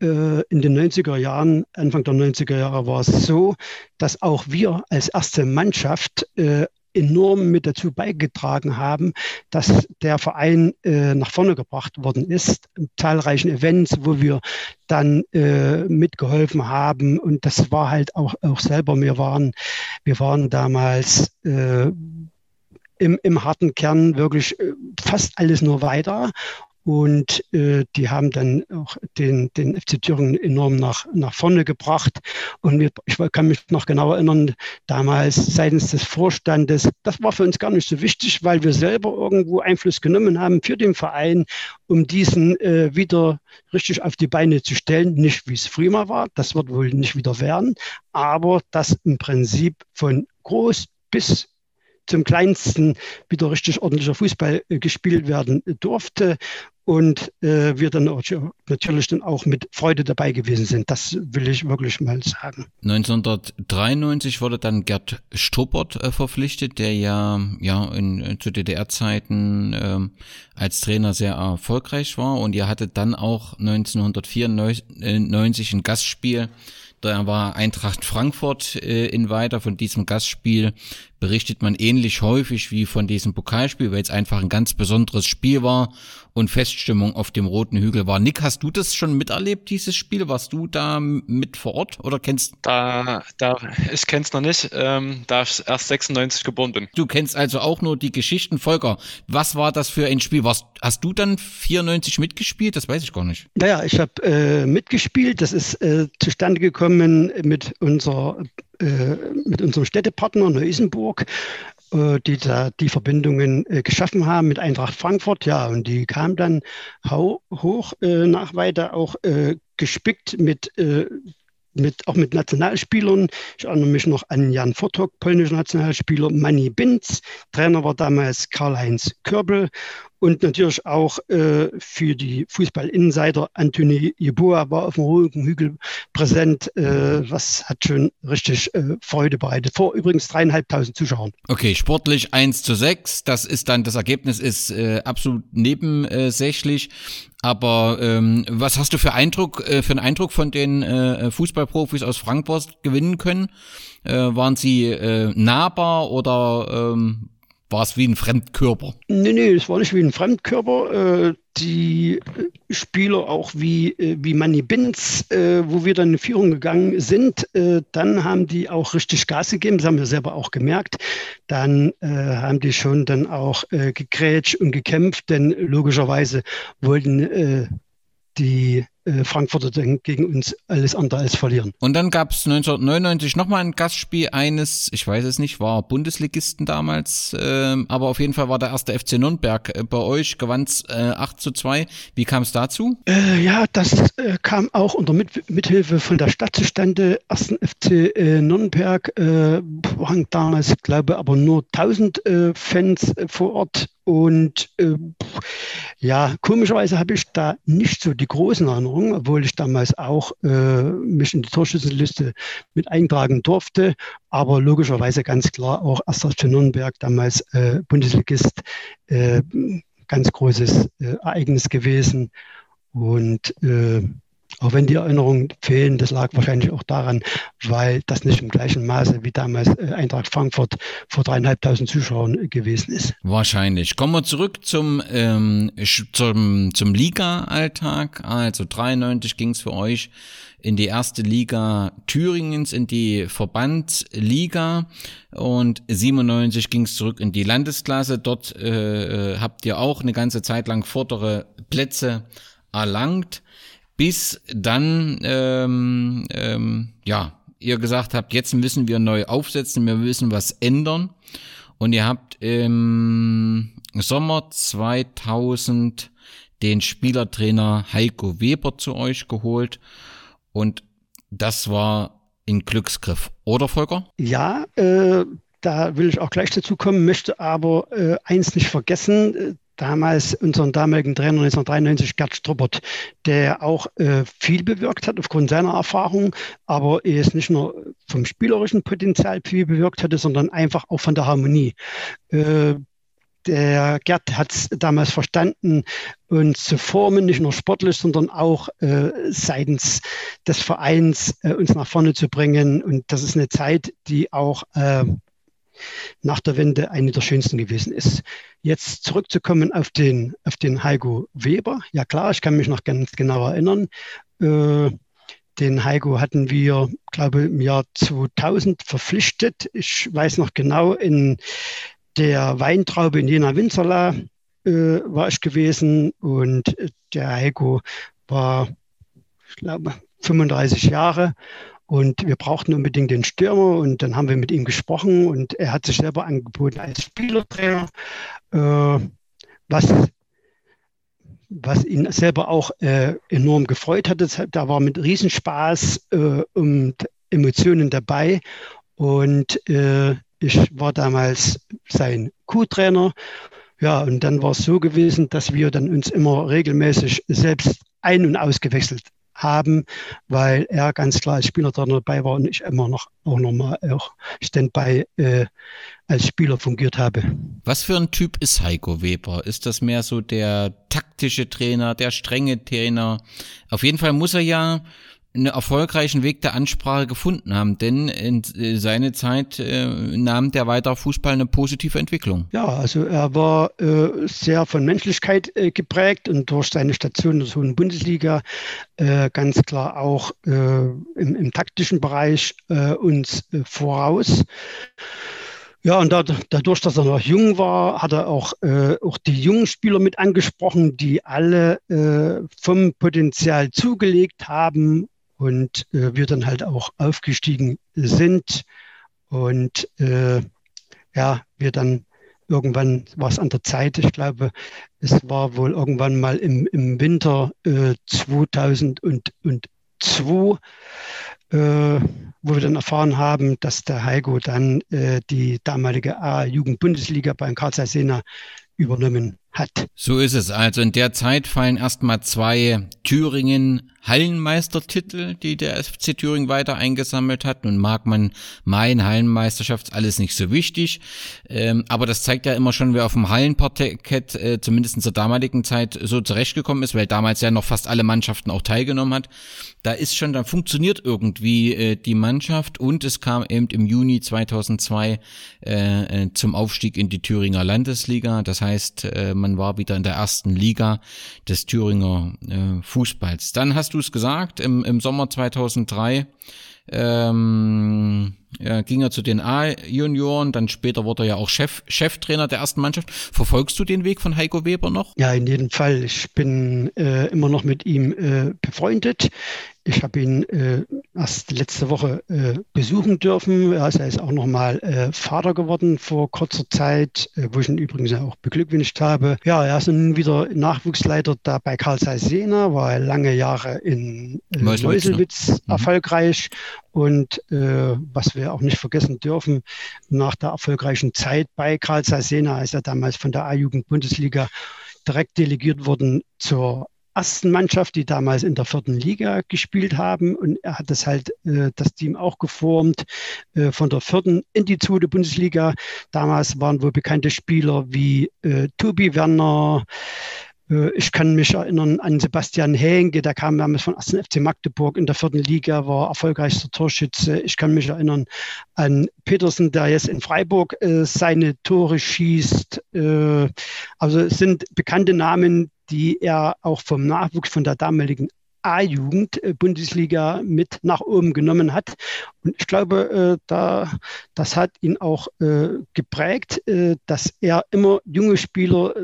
[SPEAKER 11] äh, in den 90er Jahren, Anfang der 90er Jahre war es so, dass auch wir als erste Mannschaft äh, enorm mit dazu beigetragen haben, dass der Verein äh, nach vorne gebracht worden ist. In zahlreichen Events, wo wir dann äh, mitgeholfen haben. Und das war halt auch, auch selber, wir waren, wir waren damals äh, im, im harten Kern wirklich äh, fast alles nur weiter. Und äh, die haben dann auch den, den FC Thüringen enorm nach, nach vorne gebracht. Und wir, ich kann mich noch genau erinnern, damals seitens des Vorstandes, das war für uns gar nicht so wichtig, weil wir selber irgendwo Einfluss genommen haben für den Verein, um diesen äh, wieder richtig auf die Beine zu stellen. Nicht wie es früher war, das wird wohl nicht wieder werden, aber dass im Prinzip von groß bis zum kleinsten wieder richtig ordentlicher Fußball äh, gespielt werden durfte. Und äh, wir dann auch, natürlich dann auch mit Freude dabei gewesen sind. Das will ich wirklich mal sagen.
[SPEAKER 9] 1993 wurde dann Gerd Struppert äh, verpflichtet, der ja, ja in, äh, zu DDR-Zeiten äh, als Trainer sehr erfolgreich war und ihr hattet dann auch 1994 ein Gastspiel da war Eintracht Frankfurt äh, in weiter. Von diesem Gastspiel berichtet man ähnlich häufig wie von diesem Pokalspiel, weil es einfach ein ganz besonderes Spiel war und Feststimmung auf dem Roten Hügel war. Nick, hast du das schon miterlebt, dieses Spiel? Warst du da mit vor Ort oder kennst
[SPEAKER 10] Da, da, ich kenn's noch nicht, ähm, da ich erst 96 geboren bin.
[SPEAKER 9] Du kennst also auch nur die Geschichten. Volker, was war das für ein Spiel? Warst, hast du dann 94 mitgespielt? Das weiß ich gar nicht.
[SPEAKER 11] Naja, ich habe äh, mitgespielt. Das ist äh, zustande gekommen mit unserer äh, mit unserem Städtepartner Neu-Isenburg, äh, die da die Verbindungen äh, geschaffen haben mit Eintracht Frankfurt. Ja, und die kam dann hoch nach weiter auch gespickt mit mit, auch mit Nationalspielern. Ich erinnere mich noch an Jan Fortok, polnischer Nationalspieler, Manny Binz. Trainer war damals Karl-Heinz Körbel und natürlich auch äh, für die Fußball-Insider Anthony Jeboa war auf dem Roten Hügel präsent. Äh, was hat schon richtig äh, Freude bereitet. Vor übrigens dreieinhalbtausend Zuschauern.
[SPEAKER 9] Okay, sportlich 1 zu 6. Das ist dann, das Ergebnis ist äh, absolut nebensächlich. Aber ähm, was hast du für Eindruck, äh, für einen Eindruck von den äh, Fußballprofis aus Frankfurt gewinnen können? Äh, waren sie äh, nahbar oder ähm, war es wie ein Fremdkörper?
[SPEAKER 11] Nee, nee, es war nicht wie ein Fremdkörper. Äh, die Spieler auch wie, äh, wie Manny Binz, äh, wo wir dann in Führung gegangen sind, dann haben die auch richtig Gas gegeben, das haben wir selber auch gemerkt. Dann haben die schon dann auch gegrätscht und gekämpft, denn logischerweise wollten die äh, Frankfurter dann gegen uns alles andere als verlieren.
[SPEAKER 9] Und dann gab es 1999 nochmal ein Gastspiel eines, ich weiß es nicht, war Bundesligisten damals, äh, aber auf jeden Fall war der erste FC Nürnberg äh, bei euch, gewann es äh, 8 zu 2. Wie kam es dazu?
[SPEAKER 11] Äh, ja, das äh, kam auch unter Mit Mithilfe von der Stadt zustande. Ersten FC äh, Nürnberg äh, waren damals, ich glaube, aber nur 1000 äh, Fans äh, vor Ort und äh, ja, komischerweise habe ich da nicht so die großen Erinnerungen, obwohl ich damals auch äh, mich in die Torschützenliste mit eintragen durfte. Aber logischerweise ganz klar auch für Nürnberg, damals äh, Bundesligist, äh, ganz großes äh, Ereignis gewesen. Und äh, auch wenn die Erinnerungen fehlen, das lag wahrscheinlich auch daran, weil das nicht im gleichen Maße wie damals äh, Eintracht Frankfurt vor dreieinhalbtausend Zuschauern gewesen ist.
[SPEAKER 9] Wahrscheinlich. Kommen wir zurück zum, ähm, zum, zum Liga-Alltag. Also 93 ging es für euch in die erste Liga Thüringens, in die Verbandsliga und 97 ging es zurück in die Landesklasse. Dort äh, äh, habt ihr auch eine ganze Zeit lang vordere Plätze erlangt bis dann, ähm, ähm, ja, ihr gesagt habt, jetzt müssen wir neu aufsetzen, wir müssen was ändern. Und ihr habt im Sommer 2000 den Spielertrainer Heiko Weber zu euch geholt. Und das war ein Glücksgriff, oder Volker?
[SPEAKER 11] Ja, äh, da will ich auch gleich dazu kommen, möchte aber äh, eins nicht vergessen damals unseren damaligen Trainer 1993, Gerd Struppert, der auch äh, viel bewirkt hat aufgrund seiner Erfahrung, aber er ist nicht nur vom spielerischen Potenzial viel bewirkt hatte, sondern einfach auch von der Harmonie. Äh, der Gerd hat es damals verstanden, uns zu formen, nicht nur sportlich, sondern auch äh, seitens des Vereins äh, uns nach vorne zu bringen. Und das ist eine Zeit, die auch äh, nach der Wende eine der schönsten gewesen ist. Jetzt zurückzukommen auf den, auf den Heiko Weber. Ja klar, ich kann mich noch ganz genau erinnern. Äh, den Heiko hatten wir, glaube ich, im Jahr 2000 verpflichtet. Ich weiß noch genau, in der Weintraube in Jena Winzerla äh, war ich gewesen und der Heiko war, ich glaube, 35 Jahre und wir brauchten unbedingt den Stürmer und dann haben wir mit ihm gesprochen und er hat sich selber angeboten als Spielertrainer, äh, was, was ihn selber auch äh, enorm gefreut hat. Da war mit Riesenspaß äh, und Emotionen dabei und äh, ich war damals sein Co-Trainer Ja, und dann war es so gewesen, dass wir dann uns immer regelmäßig selbst ein- und ausgewechselt haben, weil er ganz klar als Spieler dabei war und ich immer noch auch nochmal auch Standby äh, als Spieler fungiert habe.
[SPEAKER 9] Was für ein Typ ist Heiko Weber? Ist das mehr so der taktische Trainer, der strenge Trainer? Auf jeden Fall muss er ja einen erfolgreichen Weg der Ansprache gefunden haben, denn in äh, seine Zeit äh, nahm der weiter Fußball eine positive Entwicklung.
[SPEAKER 11] Ja, also er war äh, sehr von Menschlichkeit äh, geprägt und durch seine Station in der hohen Bundesliga äh, ganz klar auch äh, im, im, taktischen Bereich uns voraus. Ja, und dadurch, dass er noch jung war, hat er auch, äh, auch die jungen Spieler mit angesprochen, die alle äh, vom Potenzial zugelegt haben und äh, wir dann halt auch aufgestiegen sind und äh, ja, wir dann irgendwann war es an der Zeit, ich glaube, es war wohl irgendwann mal im, im Winter äh, 2002, äh, wo wir dann erfahren haben, dass der Heiko dann äh, die damalige A-Jugend-Bundesliga beim Karl Zeiss Jena übernommen hat.
[SPEAKER 9] So ist es. Also in der Zeit fallen erstmal zwei Thüringen Hallenmeistertitel, die der FC Thüringen weiter eingesammelt hat. Nun mag man meinen, Hallenmeisterschaft alles nicht so wichtig, ähm, aber das zeigt ja immer schon, wer auf dem Hallenparkett äh, zumindest zur damaligen Zeit so zurechtgekommen ist, weil damals ja noch fast alle Mannschaften auch teilgenommen hat. Da ist schon, da funktioniert irgendwie äh, die Mannschaft und es kam eben im Juni 2002 äh, äh, zum Aufstieg in die Thüringer Landesliga. Das heißt, äh, man war wieder in der ersten Liga des Thüringer äh, Fußballs. Dann hast du es gesagt, im, im Sommer 2003 ähm, ging er zu den A-Junioren, dann später wurde er ja auch Chef, Cheftrainer der ersten Mannschaft. Verfolgst du den Weg von Heiko Weber noch?
[SPEAKER 11] Ja, in jedem Fall. Ich bin äh, immer noch mit ihm äh, befreundet. Ich habe ihn äh, erst letzte Woche äh, besuchen dürfen. Also er ist auch nochmal äh, Vater geworden vor kurzer Zeit, äh, wo ich ihn übrigens auch beglückwünscht habe. Ja, er ist nun wieder Nachwuchsleiter da bei Karl Zeiss Jena, war er lange Jahre in äh, Meuselwitz, Meuselwitz ne? Mhm. erfolgreich. Und äh, was wir auch nicht vergessen dürfen, nach der erfolgreichen Zeit bei Karl Zeiss Jena ist er damals von der A-Jugend-Bundesliga direkt delegiert worden zur ersten Mannschaft, die damals in der vierten Liga gespielt haben. Und er hat das halt, äh, das Team auch geformt, äh, von der vierten in die zweite Bundesliga. Damals waren wohl bekannte Spieler wie äh, Tobi Werner, ich kann mich erinnern an Sebastian Henke, der kam damals von 1. FC Magdeburg in der vierten Liga, war erfolgreichster Torschütze. Ich kann mich erinnern an Petersen, der jetzt in Freiburg äh, seine Tore schießt. Äh, also es sind bekannte Namen, die er auch vom Nachwuchs von der damaligen A-Jugend äh, Bundesliga mit nach oben genommen hat. Und ich glaube, äh, da, das hat ihn auch äh, geprägt, dass er immer junge Spieler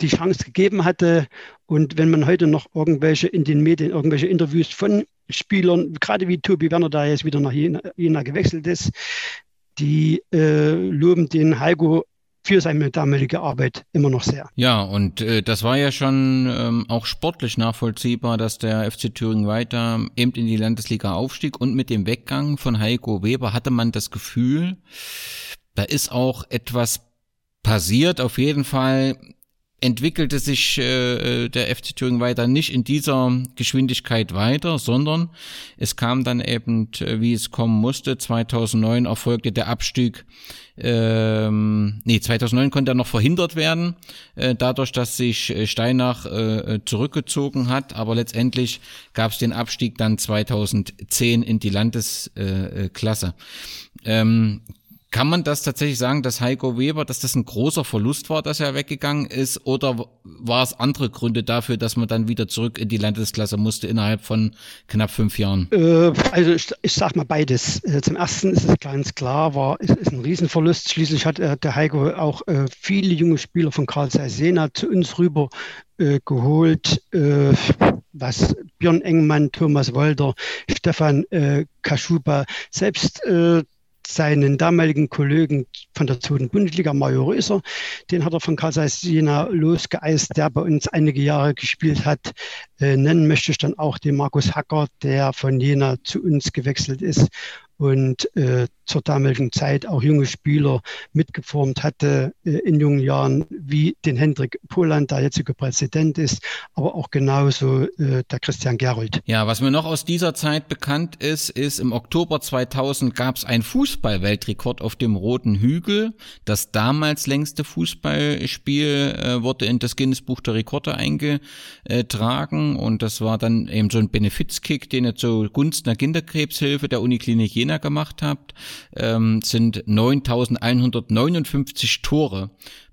[SPEAKER 11] die Chance gegeben hatte. Und wenn man heute noch irgendwelche in den Medien, irgendwelche Interviews von Spielern, gerade wie Tobi Werner, der jetzt wieder nach Jena, Jena gewechselt ist, die äh, loben den Heiko für seine damalige Arbeit immer noch sehr.
[SPEAKER 9] Ja, und äh, das war ja schon ähm, auch sportlich nachvollziehbar, dass der FC Thüringen weiter eben in die Landesliga aufstieg und mit dem Weggang von Heiko Weber hatte man das Gefühl, da ist auch etwas passiert. Auf jeden Fall entwickelte sich äh, der FC Thüringen weiter nicht in dieser Geschwindigkeit weiter, sondern es kam dann eben, äh, wie es kommen musste. 2009 erfolgte der Abstieg. Ähm, nee, 2009 konnte er noch verhindert werden, äh, dadurch, dass sich äh, Steinach äh, zurückgezogen hat. Aber letztendlich gab es den Abstieg dann 2010 in die Landesklasse. Ähm, kann man das tatsächlich sagen, dass Heiko Weber, dass das ein großer Verlust war, dass er weggegangen ist? Oder war es andere Gründe dafür, dass man dann wieder zurück in die Landesklasse musste innerhalb von knapp fünf Jahren?
[SPEAKER 11] Äh, also ich, ich sag mal beides. Äh, zum ersten ist es ganz klar, war, ist, ist ein Riesenverlust. Schließlich hat äh, der Heiko auch äh, viele junge Spieler von Karl Jena zu uns rüber äh, geholt, äh, was Björn Engmann, Thomas Wolter, Stefan Kaschuba, selbst seinen damaligen Kollegen von der zweiten Bundesliga, Mario Röser, den hat er von Karl Jena losgeeist, der bei uns einige Jahre gespielt hat. Äh, nennen möchte ich dann auch den Markus Hacker, der von Jena zu uns gewechselt ist. Und äh, zur damaligen Zeit auch junge Spieler mitgeformt hatte äh, in jungen Jahren, wie den Hendrik Poland, der jetzige Präsident ist, aber auch genauso äh, der Christian Gerold.
[SPEAKER 9] Ja, was mir noch aus dieser Zeit bekannt ist, ist im Oktober 2000 gab es einen Fußball-Weltrekord auf dem Roten Hügel. Das damals längste Fußballspiel äh, wurde in das Guinness-Buch der Rekorde eingetragen und das war dann eben so ein Benefizkick, den ihr zugunsten der Kinderkrebshilfe der Uniklinik Jena gemacht habt ähm, sind 9159 Tore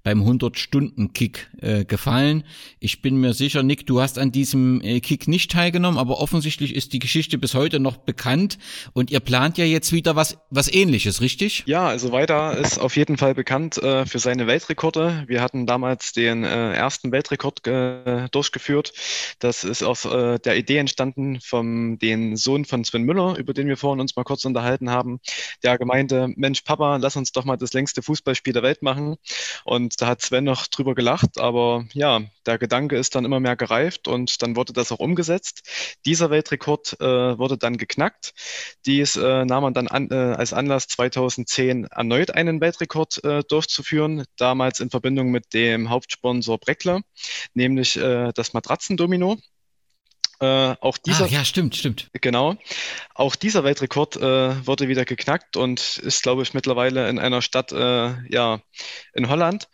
[SPEAKER 9] beim 100-Stunden-Kick äh, gefallen. Ich bin mir sicher, Nick, du hast an diesem äh, Kick nicht teilgenommen, aber offensichtlich ist die Geschichte bis heute noch bekannt und ihr plant ja jetzt wieder was, was ähnliches, richtig?
[SPEAKER 10] Ja, also weiter ist auf jeden Fall bekannt äh, für seine Weltrekorde. Wir hatten damals den äh, ersten Weltrekord äh, durchgeführt. Das ist aus äh, der Idee entstanden vom den Sohn von Sven Müller, über den wir vorhin uns mal kurz unterhalten haben. Der gemeinte, Mensch, Papa, lass uns doch mal das längste Fußballspiel der Welt machen. Und da hat Sven noch drüber gelacht, aber ja, der Gedanke ist dann immer mehr gereift und dann wurde das auch umgesetzt. Dieser Weltrekord äh, wurde dann geknackt. Dies äh, nahm man dann an, äh, als Anlass 2010 erneut einen Weltrekord äh, durchzuführen, damals in Verbindung mit dem Hauptsponsor Breckler, nämlich äh, das Matratzendomino. Äh, auch dieser,
[SPEAKER 9] ah, ja, stimmt, stimmt.
[SPEAKER 10] Genau. Auch dieser Weltrekord äh, wurde wieder geknackt und ist, glaube ich, mittlerweile in einer Stadt, äh, ja, in Holland.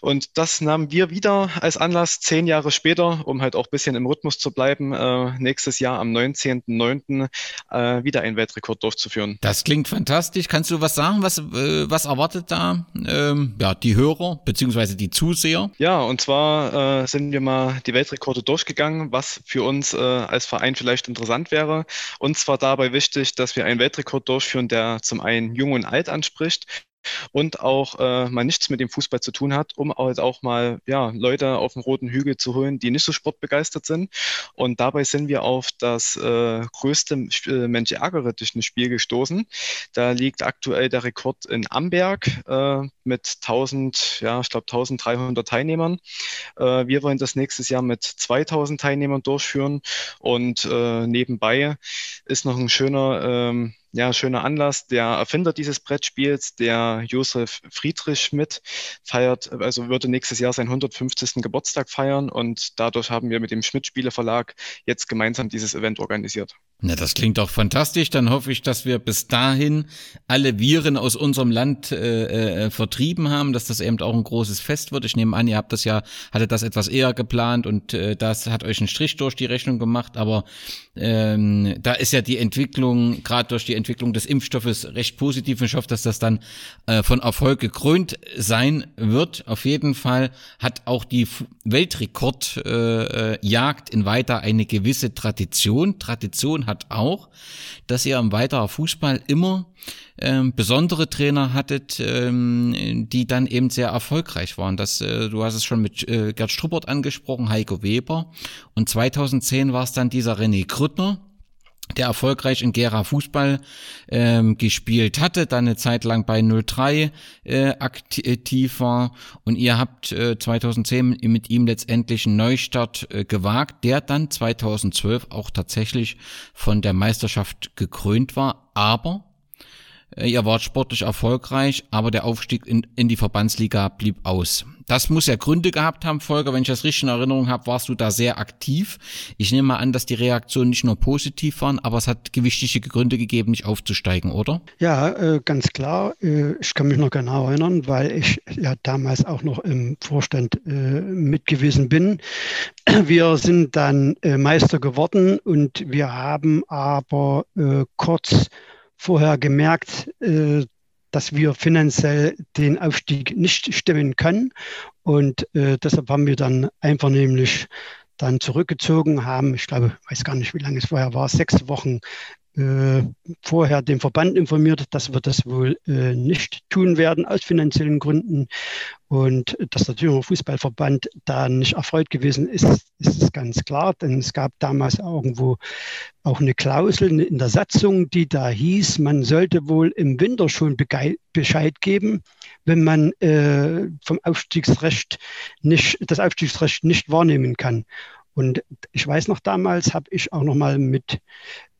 [SPEAKER 10] Und das nahmen wir wieder als Anlass, zehn Jahre später, um halt auch ein bisschen im Rhythmus zu bleiben, äh, nächstes Jahr am 19.09. Äh, wieder einen Weltrekord durchzuführen.
[SPEAKER 9] Das klingt fantastisch. Kannst du was sagen? Was, äh, was erwartet da ähm, ja, die Hörer beziehungsweise die Zuseher?
[SPEAKER 10] Ja, und zwar sind wir mal die Weltrekorde durchgegangen, was für uns äh, als Verein vielleicht interessant wäre. Und zwar dabei wichtig, dass wir einen Weltrekord durchführen, der zum einen Jung und Alt anspricht und auch äh, mal nichts mit dem Fußball zu tun hat, um halt auch mal ja, Leute auf den roten Hügel zu holen, die nicht so sportbegeistert sind. Und dabei sind wir auf das äh, größte äh, Mensch ärgere Spiel gestoßen. Da liegt aktuell der Rekord in Amberg äh, mit 1000, ja, ich glaube 1300 Teilnehmern. Äh, wir wollen das nächstes Jahr mit 2000 Teilnehmern durchführen und äh, nebenbei ist noch ein schöner ähm, ja, schöner Anlass. Der Erfinder dieses Brettspiels, der Josef Friedrich Schmidt, feiert, also würde nächstes Jahr seinen 150. Geburtstag feiern und dadurch haben wir mit dem Schmidt Spiele Verlag jetzt gemeinsam dieses Event organisiert.
[SPEAKER 9] Na, das klingt doch fantastisch. Dann hoffe ich, dass wir bis dahin alle Viren aus unserem Land äh, äh, vertrieben haben, dass das eben auch ein großes Fest wird. Ich nehme an, ihr habt das ja, hattet das etwas eher geplant und äh, das hat euch einen Strich durch die Rechnung gemacht. Aber ähm, da ist ja die Entwicklung, gerade durch die Entwicklung des Impfstoffes, recht positiv. Ich hoffe, dass das dann äh, von Erfolg gekrönt sein wird. Auf jeden Fall hat auch die Weltrekordjagd äh, Jagd in weiter eine gewisse Tradition. Tradition hat auch, dass ihr im weiterer Fußball immer ähm, besondere Trainer hattet, ähm, die dann eben sehr erfolgreich waren. Das, äh, du hast es schon mit äh, Gerd Struppert angesprochen, Heiko Weber. Und 2010 war es dann dieser René Krüttner, der erfolgreich in Gera Fußball ähm, gespielt hatte, dann eine Zeit lang bei 03 äh, aktiv war und ihr habt äh, 2010 mit ihm letztendlich einen Neustart äh, gewagt, der dann 2012 auch tatsächlich von der Meisterschaft gekrönt war, aber ihr wart sportlich erfolgreich, aber der Aufstieg in, in die Verbandsliga blieb aus. Das muss ja Gründe gehabt haben, Volker. Wenn ich das richtig in Erinnerung habe, warst du da sehr aktiv. Ich nehme mal an, dass die Reaktionen nicht nur positiv waren, aber es hat gewichtige Gründe gegeben, nicht aufzusteigen, oder?
[SPEAKER 11] Ja, äh, ganz klar. Äh, ich kann mich noch genau erinnern, weil ich ja damals auch noch im Vorstand äh, mit gewesen bin. Wir sind dann äh, Meister geworden und wir haben aber äh, kurz vorher gemerkt, äh, dass wir finanziell den Aufstieg nicht stemmen können. Und äh, deshalb haben wir dann einvernehmlich dann zurückgezogen, haben, ich glaube, ich weiß gar nicht, wie lange es vorher war, sechs Wochen äh, vorher den Verband informiert, dass wir das wohl äh, nicht tun werden aus finanziellen Gründen. Und dass der Thüringer Fußballverband da nicht erfreut gewesen ist, ist ganz klar, denn es gab damals irgendwo auch eine Klausel in der Satzung, die da hieß, man sollte wohl im Winter schon Bescheid geben, wenn man äh, vom Aufstiegsrecht nicht, das Aufstiegsrecht nicht wahrnehmen kann. Und ich weiß noch damals, habe ich auch noch mal mit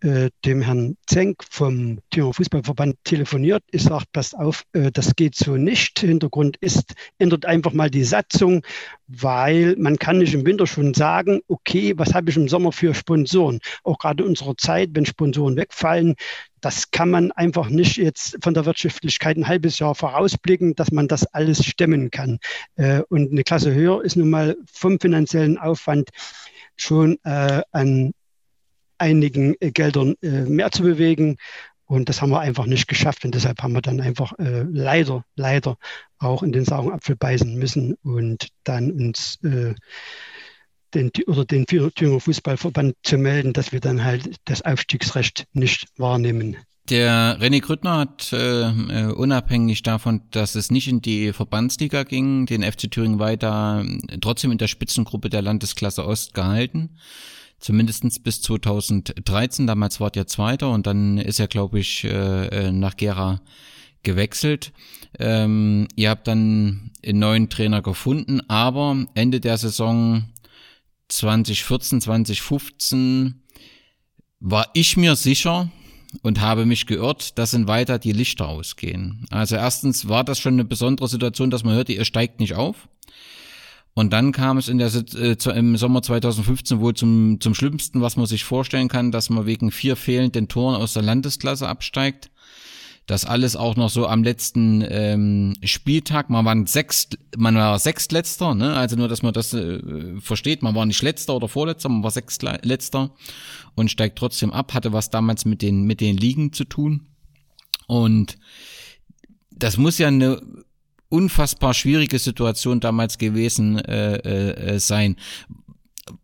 [SPEAKER 11] äh, dem Herrn Zenk vom Thüringer Fußballverband telefoniert. Ich sage, passt auf, äh, das geht so nicht. Hintergrund ist, ändert einfach mal die Satzung, weil man kann nicht im Winter schon sagen, okay, was habe ich im Sommer für Sponsoren? Auch gerade in unserer Zeit, wenn Sponsoren wegfallen, das kann man einfach nicht jetzt von der Wirtschaftlichkeit ein halbes Jahr vorausblicken, dass man das alles stemmen kann. Äh, und eine Klasse höher ist nun mal vom finanziellen Aufwand schon äh, an einigen äh, Geldern äh, mehr zu bewegen. Und das haben wir einfach nicht geschafft. Und deshalb haben wir dann einfach äh, leider, leider auch in den sauren Apfel beißen müssen und dann uns äh, den, oder den Thüringer Fußballverband zu melden, dass wir dann halt das Aufstiegsrecht nicht wahrnehmen.
[SPEAKER 9] Der René Grüttner hat äh, äh, unabhängig davon, dass es nicht in die Verbandsliga ging, den FC Thüringen weiter trotzdem in der Spitzengruppe der Landesklasse Ost gehalten. Zumindestens bis 2013, damals war der Zweiter und dann ist er, glaube ich, äh, äh, nach Gera gewechselt. Ähm, ihr habt dann einen neuen Trainer gefunden, aber Ende der Saison 2014, 2015 war ich mir sicher, und habe mich geirrt, dass in weiter die Lichter ausgehen. Also erstens war das schon eine besondere Situation, dass man hörte, ihr steigt nicht auf. Und dann kam es in der äh, im Sommer 2015 wohl zum zum schlimmsten, was man sich vorstellen kann, dass man wegen vier fehlenden Toren aus der Landesklasse absteigt. Das alles auch noch so am letzten ähm, Spieltag. Man war sechs, man war sechstletzter, ne? Also nur, dass man das äh, versteht. Man war nicht letzter oder vorletzter, man war sechstletzter und steigt trotzdem ab. Hatte was damals mit den mit den Ligen zu tun. Und das muss ja eine unfassbar schwierige Situation damals gewesen äh, äh, sein.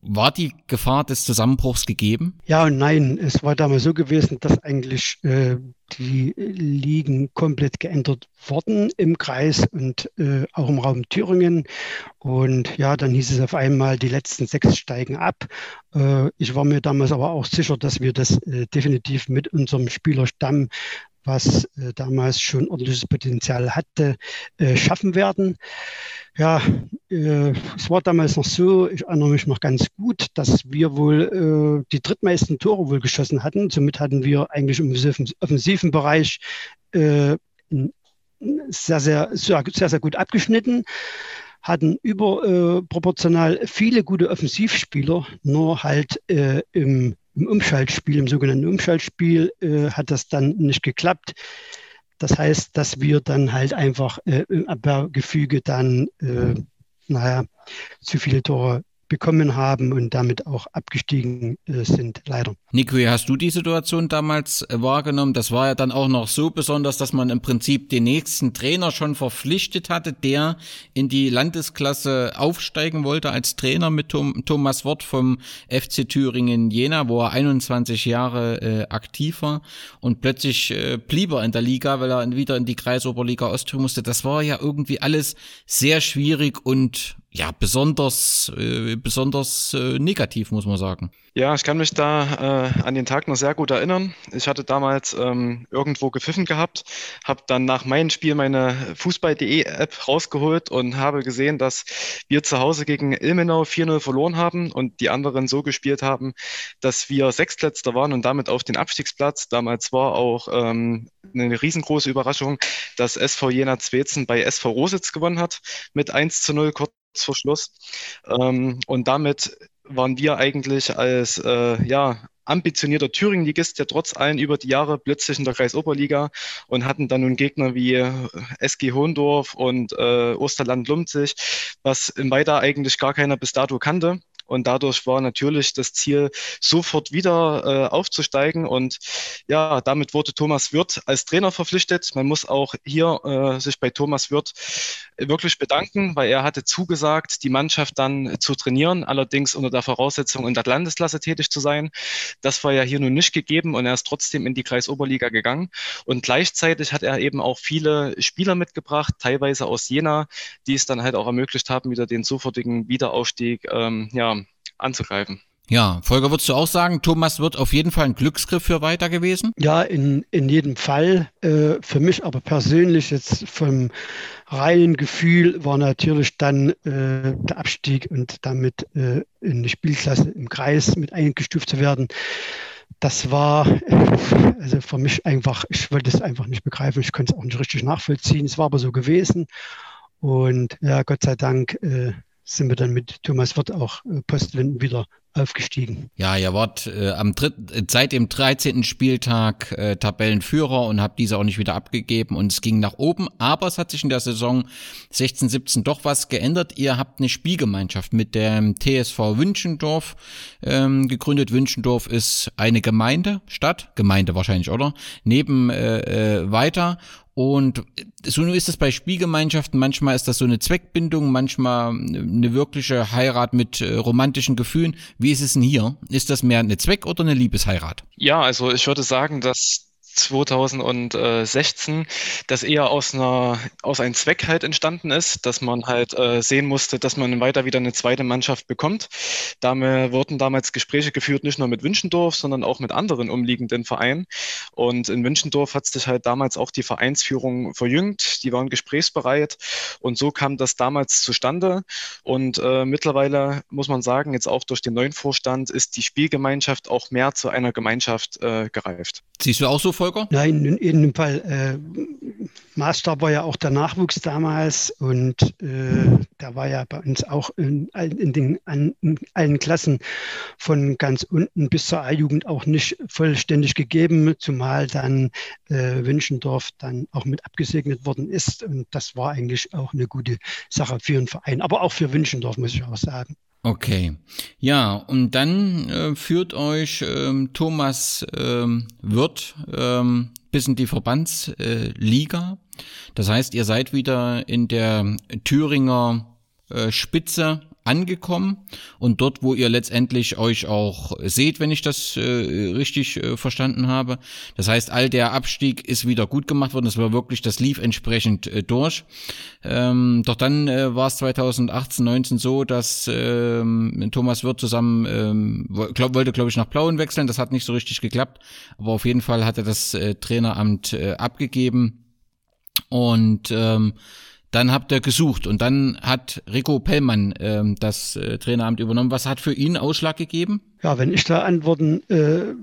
[SPEAKER 9] War die Gefahr des Zusammenbruchs gegeben?
[SPEAKER 11] Ja und nein. Es war damals so gewesen, dass eigentlich äh, die Ligen komplett geändert worden im Kreis und äh, auch im Raum Thüringen. Und ja, dann hieß es auf einmal, die letzten sechs steigen ab. Äh, ich war mir damals aber auch sicher, dass wir das äh, definitiv mit unserem Spielerstamm was äh, damals schon ordentliches Potenzial hatte, äh, schaffen werden. Ja, äh, es war damals noch so, ich erinnere mich noch ganz gut, dass wir wohl äh, die drittmeisten Tore wohl geschossen hatten. Somit hatten wir eigentlich im offensiven Bereich äh, sehr, sehr, sehr, sehr, sehr gut abgeschnitten hatten überproportional viele gute Offensivspieler, nur halt äh, im im Umschaltspiel, im sogenannten Umschaltspiel, äh, hat das dann nicht geklappt. Das heißt, dass wir dann halt einfach äh, im Abwehrgefüge dann, äh, naja, zu viele Tore bekommen haben und damit auch abgestiegen äh, sind, leider.
[SPEAKER 9] Nico, hast du die Situation damals äh, wahrgenommen? Das war ja dann auch noch so besonders, dass man im Prinzip den nächsten Trainer schon verpflichtet hatte, der in die Landesklasse aufsteigen wollte als Trainer mit Thomas Wort vom FC Thüringen Jena, wo er 21 Jahre äh, aktiv war und plötzlich äh, blieb er in der Liga, weil er wieder in die Kreisoberliga Ostthüringen musste. Das war ja irgendwie alles sehr schwierig und ja, besonders, äh, besonders äh, negativ, muss man sagen.
[SPEAKER 10] Ja, ich kann mich da äh, an den Tag noch sehr gut erinnern. Ich hatte damals ähm, irgendwo gepfiffen gehabt, habe dann nach meinem Spiel meine Fußball.de-App rausgeholt und habe gesehen, dass wir zu Hause gegen Ilmenau 4-0 verloren haben und die anderen so gespielt haben, dass wir Sechstletzter waren und damit auf den Abstiegsplatz. Damals war auch ähm, eine riesengroße Überraschung, dass SV Jena Zwezen bei SV Rositz gewonnen hat mit 1 zu 0 kurz vor Schluss. Ähm, und damit waren wir eigentlich als äh, ja, ambitionierter Thüringen-Ligist, der trotz allen über die Jahre plötzlich in der Kreisoberliga und hatten dann nun Gegner wie SG Hohndorf und äh, Osterland-Lumzig, was im Weiter eigentlich gar keiner bis dato kannte. Und dadurch war natürlich das Ziel, sofort wieder äh, aufzusteigen. Und ja, damit wurde Thomas Wirth als Trainer verpflichtet. Man muss auch hier äh, sich bei Thomas Wirth wirklich bedanken, weil er hatte zugesagt, die Mannschaft dann zu trainieren, allerdings unter der Voraussetzung, in der Landesklasse tätig zu sein. Das war ja hier nun nicht gegeben und er ist trotzdem in die Kreisoberliga gegangen. Und gleichzeitig hat er eben auch viele Spieler mitgebracht, teilweise aus Jena, die es dann halt auch ermöglicht haben, wieder den sofortigen Wiederaufstieg ähm, ja, anzugreifen.
[SPEAKER 9] Ja, Volker, würdest du auch sagen, Thomas wird auf jeden Fall ein Glücksgriff für weiter gewesen?
[SPEAKER 11] Ja, in, in jedem Fall. Äh, für mich aber persönlich jetzt vom reinen Gefühl war natürlich dann äh, der Abstieg und damit äh, in die Spielklasse im Kreis mit eingestuft zu werden. das war also für mich einfach, ich wollte es einfach nicht begreifen, ich konnte es auch nicht richtig nachvollziehen. Es war aber so gewesen. Und ja, Gott sei Dank äh, sind wir dann mit Thomas Wirth auch äh, wieder aufgestiegen.
[SPEAKER 9] Ja, ihr wart äh, am dritt, seit dem 13. Spieltag äh, Tabellenführer und habt diese auch nicht wieder abgegeben und es ging nach oben, aber es hat sich in der Saison 16, 17 doch was geändert. Ihr habt eine Spielgemeinschaft mit dem TSV Wünschendorf ähm, gegründet. Wünschendorf ist eine Gemeinde, Stadt, Gemeinde wahrscheinlich, oder? Neben äh, äh, weiter und so ist es bei Spielgemeinschaften. Manchmal ist das so eine Zweckbindung, manchmal eine wirkliche Heirat mit äh, romantischen Gefühlen. Wie ist es denn hier? Ist das mehr eine Zweck- oder eine Liebesheirat?
[SPEAKER 10] Ja, also ich würde sagen, dass 2016 das eher aus einer aus einem Zweck halt entstanden ist, dass man halt äh, sehen musste, dass man weiter wieder eine zweite Mannschaft bekommt. Damit wurden damals Gespräche geführt, nicht nur mit Wünschendorf, sondern auch mit anderen umliegenden Vereinen. Und in Wünschendorf hat sich halt damals auch die Vereinsführung verjüngt, die waren gesprächsbereit und so kam das damals zustande. Und äh, mittlerweile muss man sagen, jetzt auch durch den neuen Vorstand ist die Spielgemeinschaft auch mehr zu einer Gemeinschaft äh, gereift.
[SPEAKER 9] Siehst du auch so, Volker?
[SPEAKER 11] Nein, in jedem Fall. Äh, Maßstab war ja auch der Nachwuchs damals und äh, da war ja bei uns auch in, in, den, an, in allen Klassen von ganz unten bis zur A-Jugend auch nicht vollständig gegeben, zumal dann äh, Wünschendorf dann auch mit abgesegnet worden ist. Und das war eigentlich auch eine gute Sache für den Verein, aber auch für Wünschendorf, muss ich auch sagen.
[SPEAKER 9] Okay. Ja, und dann äh, führt euch ähm, Thomas ähm, Wirth ähm, bis in die Verbandsliga. Äh, das heißt, ihr seid wieder in der Thüringer äh, Spitze angekommen und dort, wo ihr letztendlich euch auch seht, wenn ich das äh, richtig äh, verstanden habe. Das heißt, all der Abstieg ist wieder gut gemacht worden. Das war wirklich, das lief entsprechend äh, durch. Ähm, doch dann äh, war es 2018, 19 so, dass ähm, Thomas Wirth zusammen ähm, glaub, wollte, glaube ich, nach Blauen wechseln. Das hat nicht so richtig geklappt, aber auf jeden Fall hat er das äh, Traineramt äh, abgegeben und ähm, dann habt ihr gesucht und dann hat Rico Pellmann ähm, das äh, Traineramt übernommen. Was hat für ihn Ausschlag gegeben?
[SPEAKER 11] Ja, wenn ich da antworten äh,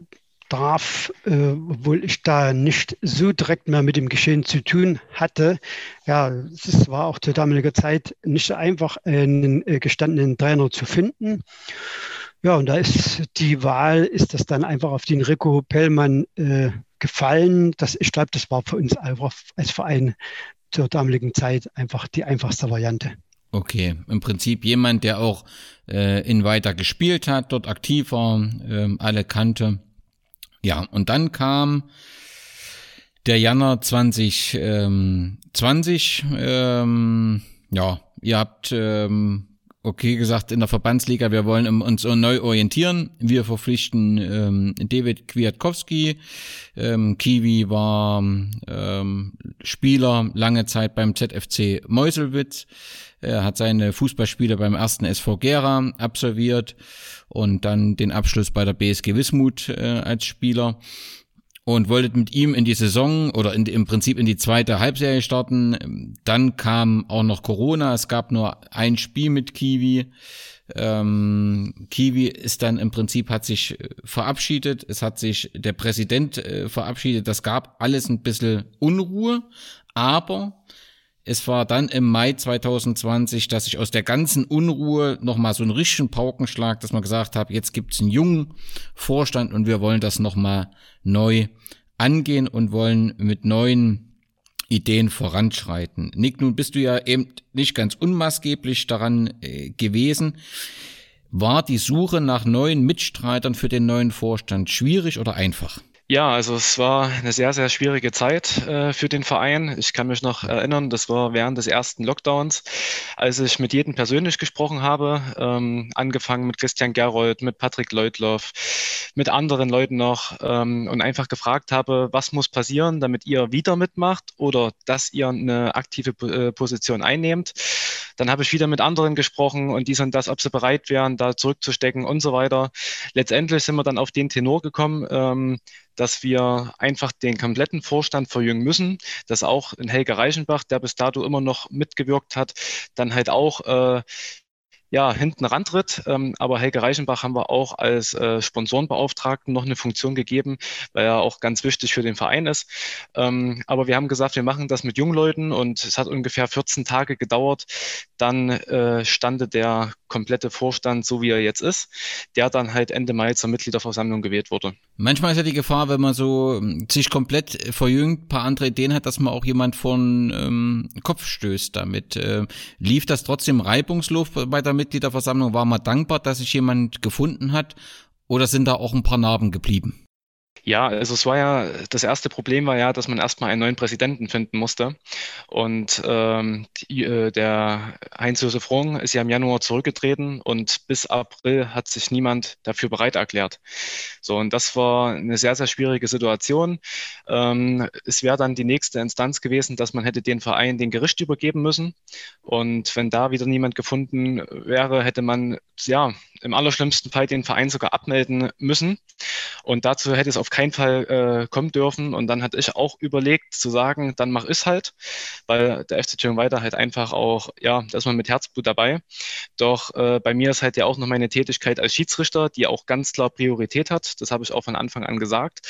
[SPEAKER 11] darf, äh, obwohl ich da nicht so direkt mehr mit dem Geschehen zu tun hatte. Ja, es war auch zur damaligen Zeit nicht so einfach, einen äh, gestandenen Trainer zu finden. Ja, und da ist die Wahl, ist das dann einfach auf den Rico Pellmann äh, gefallen. Das, ich glaube, das war für uns einfach als Verein zur damaligen Zeit einfach die einfachste Variante.
[SPEAKER 9] Okay, im Prinzip jemand, der auch äh, in weiter gespielt hat, dort aktiv war, äh, alle kannte. Ja, und dann kam der Januar 2020. Ähm, ja, ihr habt ähm, okay gesagt in der Verbandsliga, wir wollen uns neu orientieren. Wir verpflichten ähm, David Kwiatkowski. Ähm, Kiwi war ähm, Spieler lange Zeit beim ZFC Meuselwitz. Er hat seine Fußballspiele beim ersten SV Gera absolviert und dann den Abschluss bei der BSG Wismut äh, als Spieler und wolltet mit ihm in die Saison oder in, im Prinzip in die zweite Halbserie starten. Dann kam auch noch Corona. Es gab nur ein Spiel mit Kiwi. Ähm, Kiwi ist dann im Prinzip hat sich äh, verabschiedet. Es hat sich der Präsident äh, verabschiedet. Das gab alles ein bisschen Unruhe. Aber es war dann im Mai 2020, dass ich aus der ganzen Unruhe nochmal so einen richtigen Paukenschlag, dass man gesagt hat, jetzt gibt's einen jungen Vorstand und wir wollen das nochmal neu angehen und wollen mit neuen Ideen voranschreiten. Nick, nun bist du ja eben nicht ganz unmaßgeblich daran äh, gewesen. War die Suche nach neuen Mitstreitern für den neuen Vorstand schwierig oder einfach?
[SPEAKER 10] Ja, also es war eine sehr, sehr schwierige Zeit äh, für den Verein. Ich kann mich noch erinnern, das war während des ersten Lockdowns, als ich mit jedem persönlich gesprochen habe, ähm, angefangen mit Christian Gerold, mit Patrick Leutloff, mit anderen Leuten noch ähm, und einfach gefragt habe, was muss passieren, damit ihr wieder mitmacht oder dass ihr eine aktive äh, Position einnehmt. Dann habe ich wieder mit anderen gesprochen und die sind das, ob sie bereit wären, da zurückzustecken und so weiter. Letztendlich sind wir dann auf den Tenor gekommen, ähm, dass wir einfach den kompletten Vorstand verjüngen müssen, dass auch in Helge Reichenbach, der bis dato immer noch mitgewirkt hat, dann halt auch äh, ja, hinten rantritt. Ähm, aber Helge Reichenbach haben wir auch als äh, Sponsorenbeauftragten noch eine Funktion gegeben, weil er auch ganz wichtig für den Verein ist. Ähm, aber wir haben gesagt, wir machen das mit Jungleuten und es hat ungefähr 14 Tage gedauert. Dann äh, stande der komplette Vorstand, so wie er jetzt ist, der dann halt Ende Mai zur Mitgliederversammlung gewählt wurde.
[SPEAKER 9] Manchmal ist ja die Gefahr, wenn man so ähm, sich komplett verjüngt, paar andere Ideen hat, dass man auch jemand vor den ähm, Kopf stößt damit. Äh, lief das trotzdem reibungslos bei der Mitgliederversammlung? War man dankbar, dass sich jemand gefunden hat? Oder sind da auch ein paar Narben geblieben?
[SPEAKER 10] Ja, also es war ja, das erste Problem war ja, dass man erstmal einen neuen Präsidenten finden musste. Und ähm, die, äh, der Heinz-Josef Rung ist ja im Januar zurückgetreten und bis April hat sich niemand dafür bereit erklärt. So, und das war eine sehr, sehr schwierige Situation. Ähm, es wäre dann die nächste Instanz gewesen, dass man hätte den Verein den Gericht übergeben müssen. Und wenn da wieder niemand gefunden wäre, hätte man ja im allerschlimmsten Fall den Verein sogar abmelden müssen. Und dazu hätte es auf keinen Fall äh, kommen dürfen. Und dann hatte ich auch überlegt zu sagen, dann mach es halt, weil der FC Thüringen weiter halt einfach auch, ja, da ist man mit Herzblut dabei. Doch äh, bei mir ist halt ja auch noch meine Tätigkeit als Schiedsrichter, die auch ganz klar Priorität hat. Das habe ich auch von Anfang an gesagt.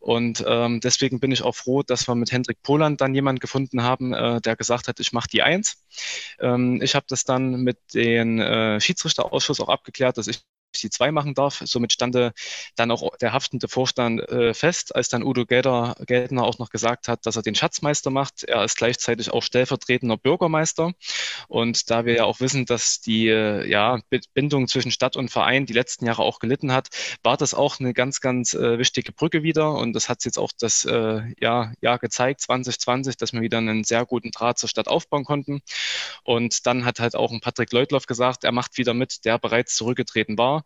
[SPEAKER 10] Und ähm, deswegen bin ich auch froh, dass wir mit Hendrik Poland dann jemanden gefunden haben, äh, der gesagt hat, ich mache die Eins. Ähm, ich habe das dann mit dem äh, Schiedsrichterausschuss auch abgeklärt, dass ich die zwei machen darf. Somit stande dann auch der haftende Vorstand äh, fest, als dann Udo Gelder, Geldner auch noch gesagt hat, dass er den Schatzmeister macht. Er ist gleichzeitig auch stellvertretender Bürgermeister. Und da wir ja auch wissen, dass die äh, ja, Bindung zwischen Stadt und Verein die letzten Jahre auch gelitten hat, war das auch eine ganz, ganz äh, wichtige Brücke wieder. Und das hat jetzt auch das äh, Jahr, Jahr gezeigt, 2020, dass wir wieder einen sehr guten Draht zur Stadt aufbauen konnten. Und dann hat halt auch ein Patrick Leutloff gesagt, er macht wieder mit, der bereits zurückgetreten war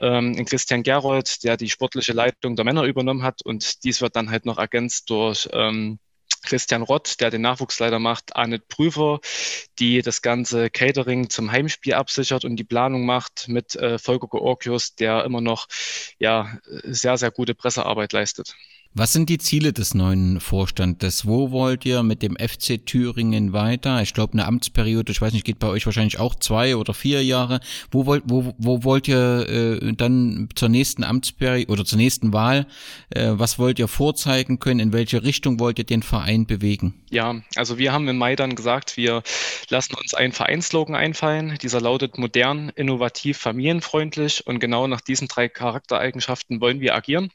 [SPEAKER 10] ähm, Christian Gerold, der die sportliche Leitung der Männer übernommen hat. Und dies wird dann halt noch ergänzt durch ähm, Christian Rott, der den Nachwuchsleiter macht, Annette Prüfer, die das ganze Catering zum Heimspiel absichert und die Planung macht mit äh, Volker Georgius, der immer noch ja, sehr, sehr gute Pressearbeit leistet.
[SPEAKER 9] Was sind die Ziele des neuen Vorstandes? Wo wollt ihr mit dem FC Thüringen weiter? Ich glaube, eine Amtsperiode, ich weiß nicht, geht bei euch wahrscheinlich auch zwei oder vier Jahre. Wo wollt, wo, wo wollt ihr äh, dann zur nächsten Amtsperiode oder zur nächsten Wahl, äh, was wollt ihr vorzeigen können? In welche Richtung wollt ihr den Verein bewegen?
[SPEAKER 10] Ja, also wir haben im Mai dann gesagt, wir lassen uns einen Vereinslogan einfallen. Dieser lautet modern, innovativ, familienfreundlich und genau nach diesen drei Charaktereigenschaften wollen wir agieren.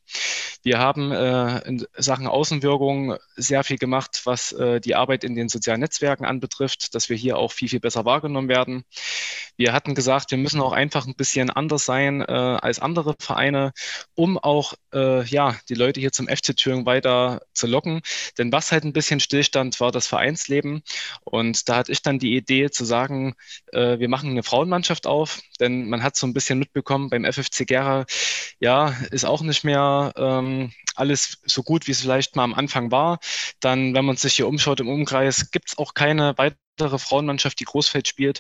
[SPEAKER 10] Wir haben äh, in Sachen Außenwirkung sehr viel gemacht, was äh, die Arbeit in den sozialen Netzwerken anbetrifft, dass wir hier auch viel, viel besser wahrgenommen werden. Wir hatten gesagt, wir müssen auch einfach ein bisschen anders sein äh, als andere Vereine, um auch äh, ja, die Leute hier zum FC Thüringen weiter zu locken. Denn was halt ein bisschen stillstand, war das Vereinsleben. Und da hatte ich dann die Idee zu sagen, äh, wir machen eine Frauenmannschaft auf, denn man hat so ein bisschen mitbekommen, beim FFC Gera, ja, ist auch nicht mehr ähm, alles so gut, wie es vielleicht mal am Anfang war. Dann, wenn man sich hier umschaut im Umkreis, gibt es auch keine weiteren andere Frauenmannschaft, die Großfeld spielt.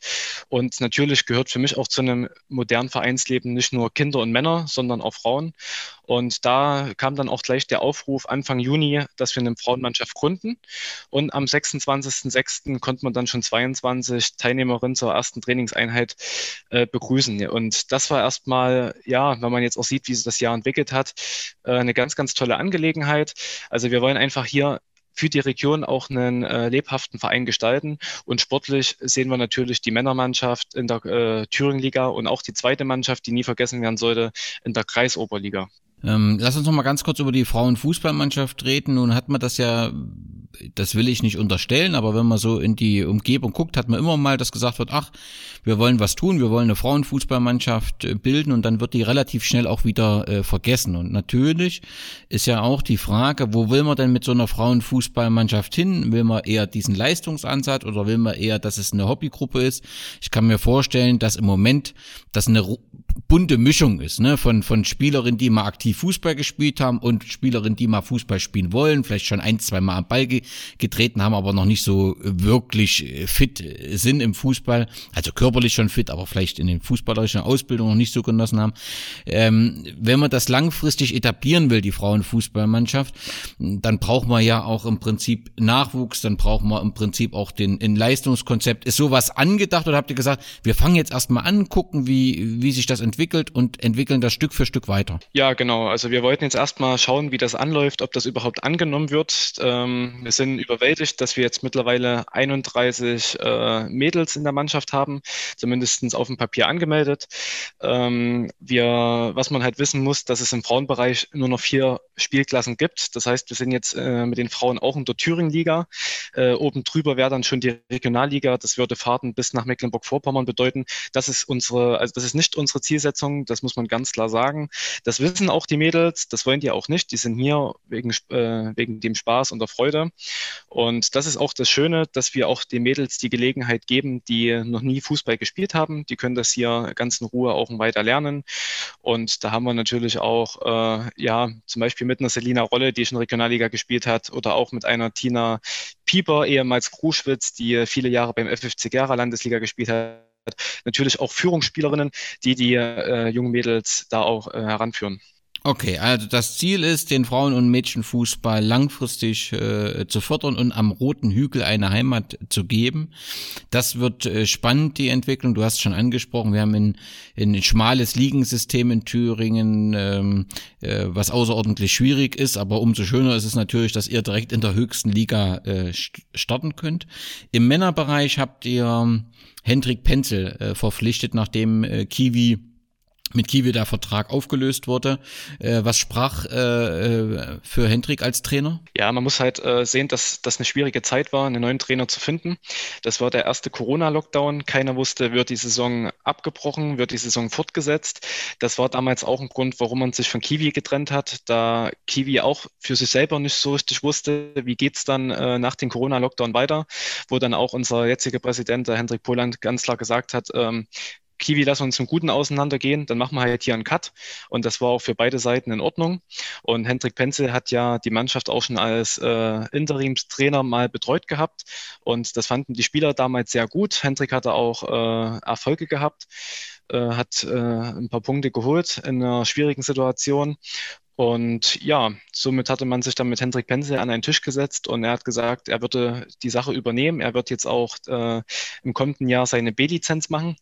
[SPEAKER 10] Und natürlich gehört für mich auch zu einem modernen Vereinsleben nicht nur Kinder und Männer, sondern auch Frauen. Und da kam dann auch gleich der Aufruf Anfang Juni, dass wir eine Frauenmannschaft gründen. Und am 26.06. konnte man dann schon 22 Teilnehmerinnen zur ersten Trainingseinheit äh, begrüßen. Und das war erstmal, ja, wenn man jetzt auch sieht, wie sich das Jahr entwickelt hat, äh, eine ganz, ganz tolle Angelegenheit. Also wir wollen einfach hier für die Region auch einen äh, lebhaften Verein gestalten. Und sportlich sehen wir natürlich die Männermannschaft in der äh, Thüringenliga und auch die zweite Mannschaft, die nie vergessen werden sollte, in der Kreisoberliga.
[SPEAKER 9] Ähm, lass uns noch mal ganz kurz über die Frauenfußballmannschaft reden. Nun hat man das ja, das will ich nicht unterstellen, aber wenn man so in die Umgebung guckt, hat man immer mal das gesagt wird, ach, wir wollen was tun, wir wollen eine Frauenfußballmannschaft äh, bilden und dann wird die relativ schnell auch wieder äh, vergessen. Und natürlich ist ja auch die Frage, wo will man denn mit so einer Frauenfußballmannschaft hin? Will man eher diesen Leistungsansatz oder will man eher, dass es eine Hobbygruppe ist? Ich kann mir vorstellen, dass im Moment das eine bunte Mischung ist, ne? Von, von Spielerinnen, die mal aktiv Fußball gespielt haben und Spielerinnen, die mal Fußball spielen wollen, vielleicht schon ein, zwei Mal am Ball ge getreten haben, aber noch nicht so wirklich fit sind im Fußball. Also körperlich schon fit, aber vielleicht in den fußballerischen Ausbildungen noch nicht so genossen haben. Ähm, wenn man das langfristig etablieren will, die Frauenfußballmannschaft, dann braucht man ja auch im Prinzip Nachwuchs, dann braucht man im Prinzip auch den ein Leistungskonzept. Ist sowas angedacht oder habt ihr gesagt, wir fangen jetzt erstmal an, gucken, wie, wie sich das entwickelt? entwickelt und entwickeln das Stück für Stück weiter.
[SPEAKER 10] Ja, genau. Also wir wollten jetzt erstmal schauen, wie das anläuft, ob das überhaupt angenommen wird. Ähm, wir sind überwältigt, dass wir jetzt mittlerweile 31 äh, Mädels in der Mannschaft haben, zumindest auf dem Papier angemeldet. Ähm, wir, was man halt wissen muss, dass es im Frauenbereich nur noch vier Spielklassen gibt. Das heißt, wir sind jetzt äh, mit den Frauen auch in der Thüringen-Liga. Äh, oben drüber wäre dann schon die Regionalliga. Das würde Fahrten bis nach Mecklenburg-Vorpommern bedeuten. Das ist unsere, also das ist nicht unsere Zielsetzung Zielsetzung, das muss man ganz klar sagen. Das wissen auch die Mädels, das wollen die auch nicht. Die sind hier wegen, äh, wegen dem Spaß und der Freude. Und das ist auch das Schöne, dass wir auch den Mädels die Gelegenheit geben, die noch nie Fußball gespielt haben. Die können das hier ganz in Ruhe auch weiter lernen. Und da haben wir natürlich auch, äh, ja, zum Beispiel mit einer Selina Rolle, die schon Regionalliga gespielt hat, oder auch mit einer Tina Pieper, ehemals Kruschwitz, die viele Jahre beim FFC Gera Landesliga gespielt hat natürlich auch Führungsspielerinnen, die die äh, jungen Mädels da auch äh, heranführen.
[SPEAKER 9] Okay, also das Ziel ist, den Frauen- und Mädchenfußball langfristig äh, zu fördern und am Roten Hügel eine Heimat zu geben. Das wird äh, spannend, die Entwicklung. Du hast schon angesprochen, wir haben ein, ein schmales Ligensystem in Thüringen, ähm, äh, was außerordentlich schwierig ist, aber umso schöner ist es natürlich, dass ihr direkt in der höchsten Liga äh, starten könnt. Im Männerbereich habt ihr Hendrik Penzel äh, verpflichtet, nachdem äh, Kiwi mit Kiwi der Vertrag aufgelöst wurde. Äh, was sprach äh, äh, für Hendrik als Trainer?
[SPEAKER 10] Ja, man muss halt sehen, dass das eine schwierige Zeit war, einen neuen Trainer zu finden. Das war der erste Corona-Lockdown. Keiner wusste, wird die Saison abgebrochen, wird die Saison fortgesetzt. Das war damals auch ein Grund, warum man sich von Kiwi getrennt hat, da Kiwi auch für sich selber nicht so richtig wusste, wie geht's dann nach dem Corona-Lockdown weiter, wo dann auch unser jetziger Präsident, der Hendrik Poland, ganz klar gesagt hat, ähm, Kiwi, lass uns zum Guten auseinandergehen, dann machen wir halt hier einen Cut. Und das war auch für beide Seiten in Ordnung. Und Hendrik Penzel hat ja die Mannschaft auch schon als äh, Interimstrainer mal betreut gehabt. Und das fanden die Spieler damals sehr gut. Hendrik hatte auch äh, Erfolge gehabt, äh, hat äh, ein paar Punkte geholt in einer schwierigen Situation. Und ja, somit hatte man sich dann mit Hendrik Penzel an einen Tisch gesetzt und er hat gesagt, er würde die Sache übernehmen. Er wird jetzt auch äh, im kommenden Jahr seine B-Lizenz machen.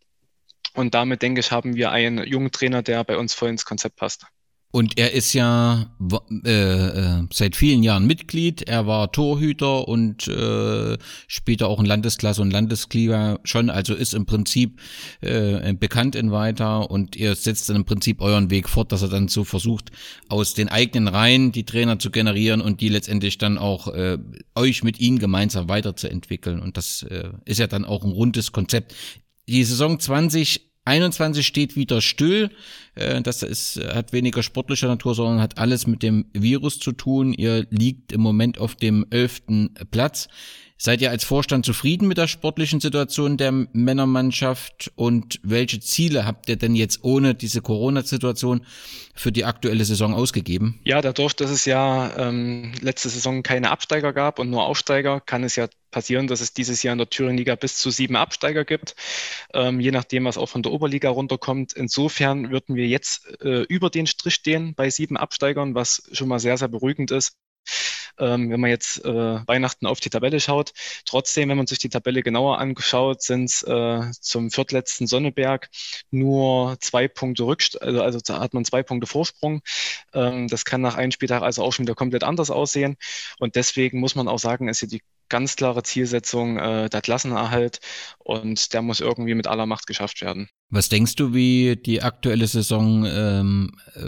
[SPEAKER 10] Und damit, denke ich, haben wir einen jungen Trainer, der bei uns voll ins Konzept passt.
[SPEAKER 9] Und er ist ja äh, äh, seit vielen Jahren Mitglied. Er war Torhüter und äh, später auch in Landesklasse und Landesliga schon. Also ist im Prinzip äh, bekannt in weiter und ihr setzt dann im Prinzip euren Weg fort, dass er dann so versucht, aus den eigenen Reihen die Trainer zu generieren und die letztendlich dann auch äh, euch mit ihnen gemeinsam weiterzuentwickeln. Und das äh, ist ja dann auch ein rundes Konzept. Die Saison 2021 steht wieder still. Äh, das ist, hat weniger sportlicher Natur, sondern hat alles mit dem Virus zu tun. Ihr liegt im Moment auf dem elften Platz. Seid ihr als Vorstand zufrieden mit der sportlichen Situation der Männermannschaft und welche Ziele habt ihr denn jetzt ohne diese Corona-Situation für die aktuelle Saison ausgegeben?
[SPEAKER 10] Ja, dadurch, dass es ja ähm, letzte Saison keine Absteiger gab und nur Aufsteiger, kann es ja passieren, dass es dieses Jahr in der Thüringen-Liga bis zu sieben Absteiger gibt, ähm, je nachdem, was auch von der Oberliga runterkommt. Insofern würden wir jetzt äh, über den Strich stehen bei sieben Absteigern, was schon mal sehr, sehr beruhigend ist ähm, wenn man jetzt äh, Weihnachten auf die Tabelle schaut. Trotzdem, wenn man sich die Tabelle genauer anschaut, sind es äh, zum viertletzten Sonneberg nur zwei Punkte Rückst also, also hat man zwei Punkte Vorsprung. Ähm, das kann nach einem Spieltag also auch schon wieder komplett anders aussehen. Und deswegen muss man auch sagen, ist hier die ganz klare Zielsetzung äh, der Klassenerhalt und der muss irgendwie mit aller Macht geschafft werden.
[SPEAKER 9] Was denkst du, wie die aktuelle Saison ähm, äh,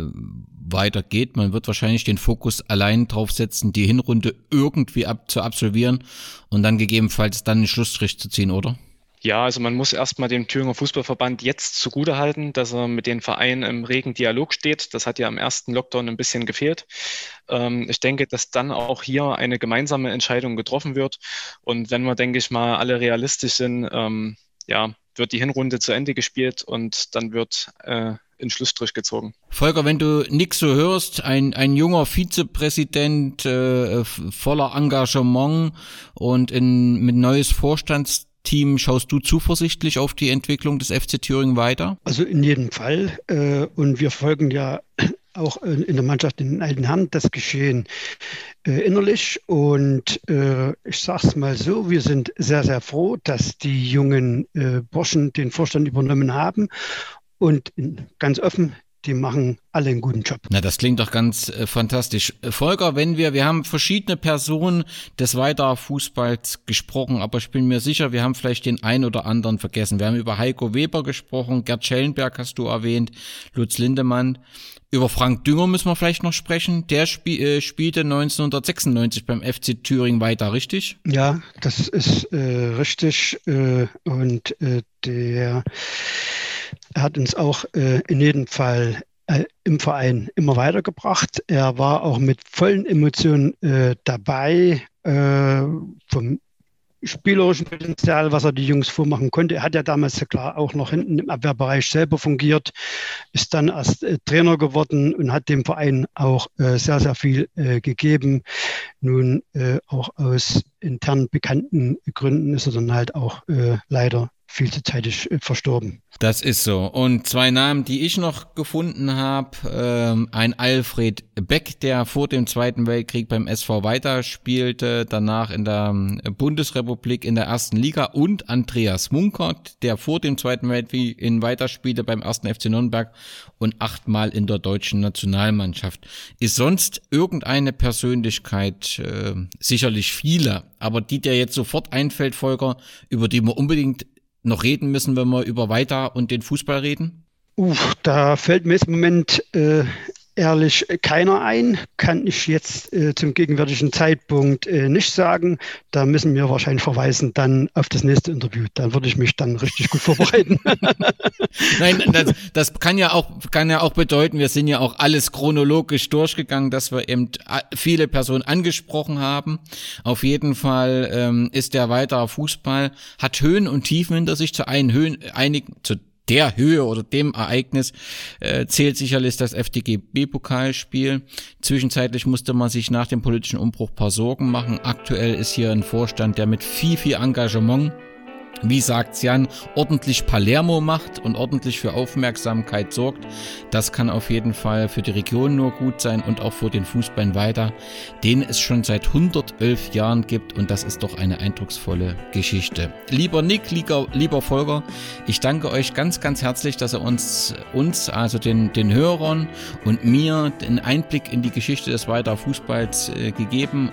[SPEAKER 9] weitergeht? Man wird wahrscheinlich den Fokus allein drauf setzen, die Hinrunde irgendwie ab, zu absolvieren und dann gegebenenfalls dann einen Schlussstrich zu ziehen, oder?
[SPEAKER 10] Ja, also man muss erstmal dem Thüringer Fußballverband jetzt zugutehalten, dass er mit den Vereinen im regen Dialog steht. Das hat ja am ersten Lockdown ein bisschen gefehlt. Ähm, ich denke, dass dann auch hier eine gemeinsame Entscheidung getroffen wird. Und wenn wir, denke ich mal, alle realistisch sind, ähm, ja, wird die Hinrunde zu Ende gespielt und dann wird äh, in Schlussstrich gezogen.
[SPEAKER 9] Volker, wenn du nix so hörst, ein, ein junger Vizepräsident äh, voller Engagement und in, mit neues Vorstands Team schaust du zuversichtlich auf die Entwicklung des FC Thüringen weiter?
[SPEAKER 11] Also in jedem Fall. Äh, und wir folgen ja auch in der Mannschaft in den alten Herren das Geschehen äh, innerlich. Und äh, ich sage es mal so, wir sind sehr, sehr froh, dass die jungen Burschen den Vorstand übernommen haben. Und ganz offen, die machen alle einen guten Job.
[SPEAKER 9] Na, das klingt doch ganz äh, fantastisch. Volker, wenn wir, wir haben verschiedene Personen des weiter Fußballs gesprochen, aber ich bin mir sicher, wir haben vielleicht den einen oder anderen vergessen. Wir haben über Heiko Weber gesprochen, Gerd Schellenberg hast du erwähnt, Lutz Lindemann. Über Frank Dünger müssen wir vielleicht noch sprechen. Der spie äh, spielte 1996 beim FC Thüringen weiter, richtig?
[SPEAKER 11] Ja, das ist äh, richtig. Äh, und äh, der er hat uns auch äh, in jedem Fall äh, im Verein immer weitergebracht. Er war auch mit vollen Emotionen äh, dabei, äh, vom spielerischen Potenzial, was er die Jungs vormachen konnte. Er hat ja damals klar auch noch hinten im Abwehrbereich selber fungiert, ist dann erst äh, Trainer geworden und hat dem Verein auch äh, sehr, sehr viel gegeben. Nun auch aus intern bekannten Gründen ist er dann halt auch leider viel zu zeitig äh, verstorben.
[SPEAKER 9] Das ist so. Und zwei Namen, die ich noch gefunden habe, ähm, ein Alfred Beck, der vor dem Zweiten Weltkrieg beim SV Weiter spielte, danach in der ähm, Bundesrepublik in der ersten Liga und Andreas Munkert, der vor dem Zweiten Weltkrieg in Weiter spielte beim ersten FC Nürnberg und achtmal in der deutschen Nationalmannschaft. Ist sonst irgendeine Persönlichkeit, äh, sicherlich viele, aber die dir jetzt sofort einfällt, Volker, über die wir unbedingt noch reden müssen, wir über weiter und den Fußball reden?
[SPEAKER 11] Uff, da fällt mir jetzt im Moment äh, ehrlich keiner ein, kann ich jetzt äh, zum gegenwärtigen Zeitpunkt äh, nicht sagen. Da müssen wir wahrscheinlich verweisen dann auf das nächste Interview. Dann würde ich mich dann richtig gut vorbereiten.
[SPEAKER 9] Nein, das, das, kann ja auch kann ja auch bedeuten, wir sind ja auch alles chronologisch durchgegangen, dass wir eben viele Personen angesprochen haben. Auf jeden Fall ähm, ist der weitere Fußball hat Höhen und Tiefen hinter sich zu einen Höhen einigen zu der Höhe oder dem Ereignis äh, zählt sicherlich das FDGB-Pokalspiel. Zwischenzeitlich musste man sich nach dem politischen Umbruch paar Sorgen machen. Aktuell ist hier ein Vorstand, der mit viel, viel Engagement wie sagt Jan, ordentlich Palermo macht und ordentlich für Aufmerksamkeit sorgt. Das kann auf jeden Fall für die Region nur gut sein und auch für den Fußball weiter, den es schon seit 111 Jahren gibt und das ist doch eine eindrucksvolle Geschichte. Lieber Nick, lieber, lieber Volker, ich danke euch ganz, ganz herzlich, dass ihr uns, uns also den, den Hörern und mir den Einblick in die Geschichte des Weiter Fußballs äh, gegeben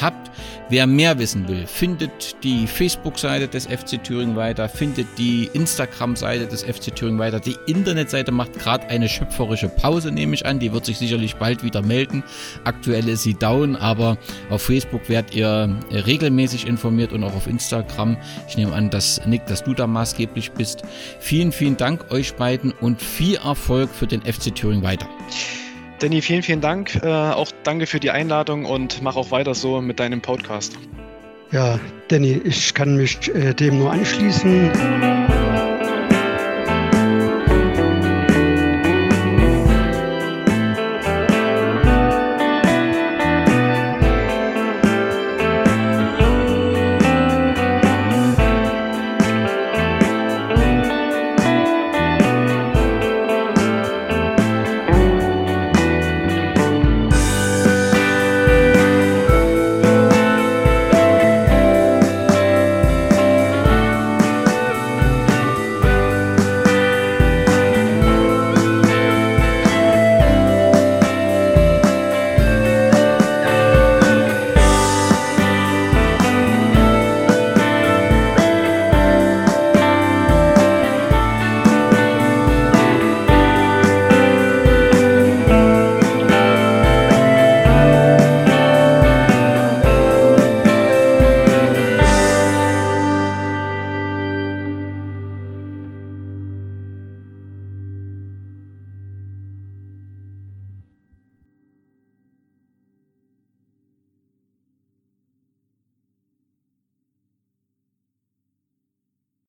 [SPEAKER 9] habt. Wer mehr wissen will, findet die Facebook-Seite des FC Thüringen weiter, findet die Instagram-Seite des FC Thüringen weiter. Die Internetseite macht gerade eine schöpferische Pause, nehme ich an. Die wird sich sicherlich bald wieder melden. Aktuell ist sie down, aber auf Facebook werdet ihr regelmäßig informiert und auch auf Instagram. Ich nehme an, dass Nick, dass du da maßgeblich bist. Vielen, vielen Dank euch beiden und viel Erfolg für den FC Thüringen weiter.
[SPEAKER 10] Danny, vielen, vielen Dank. Äh, auch danke für die Einladung und mach auch weiter so mit deinem Podcast.
[SPEAKER 11] Ja, Danny, ich kann mich äh, dem nur anschließen.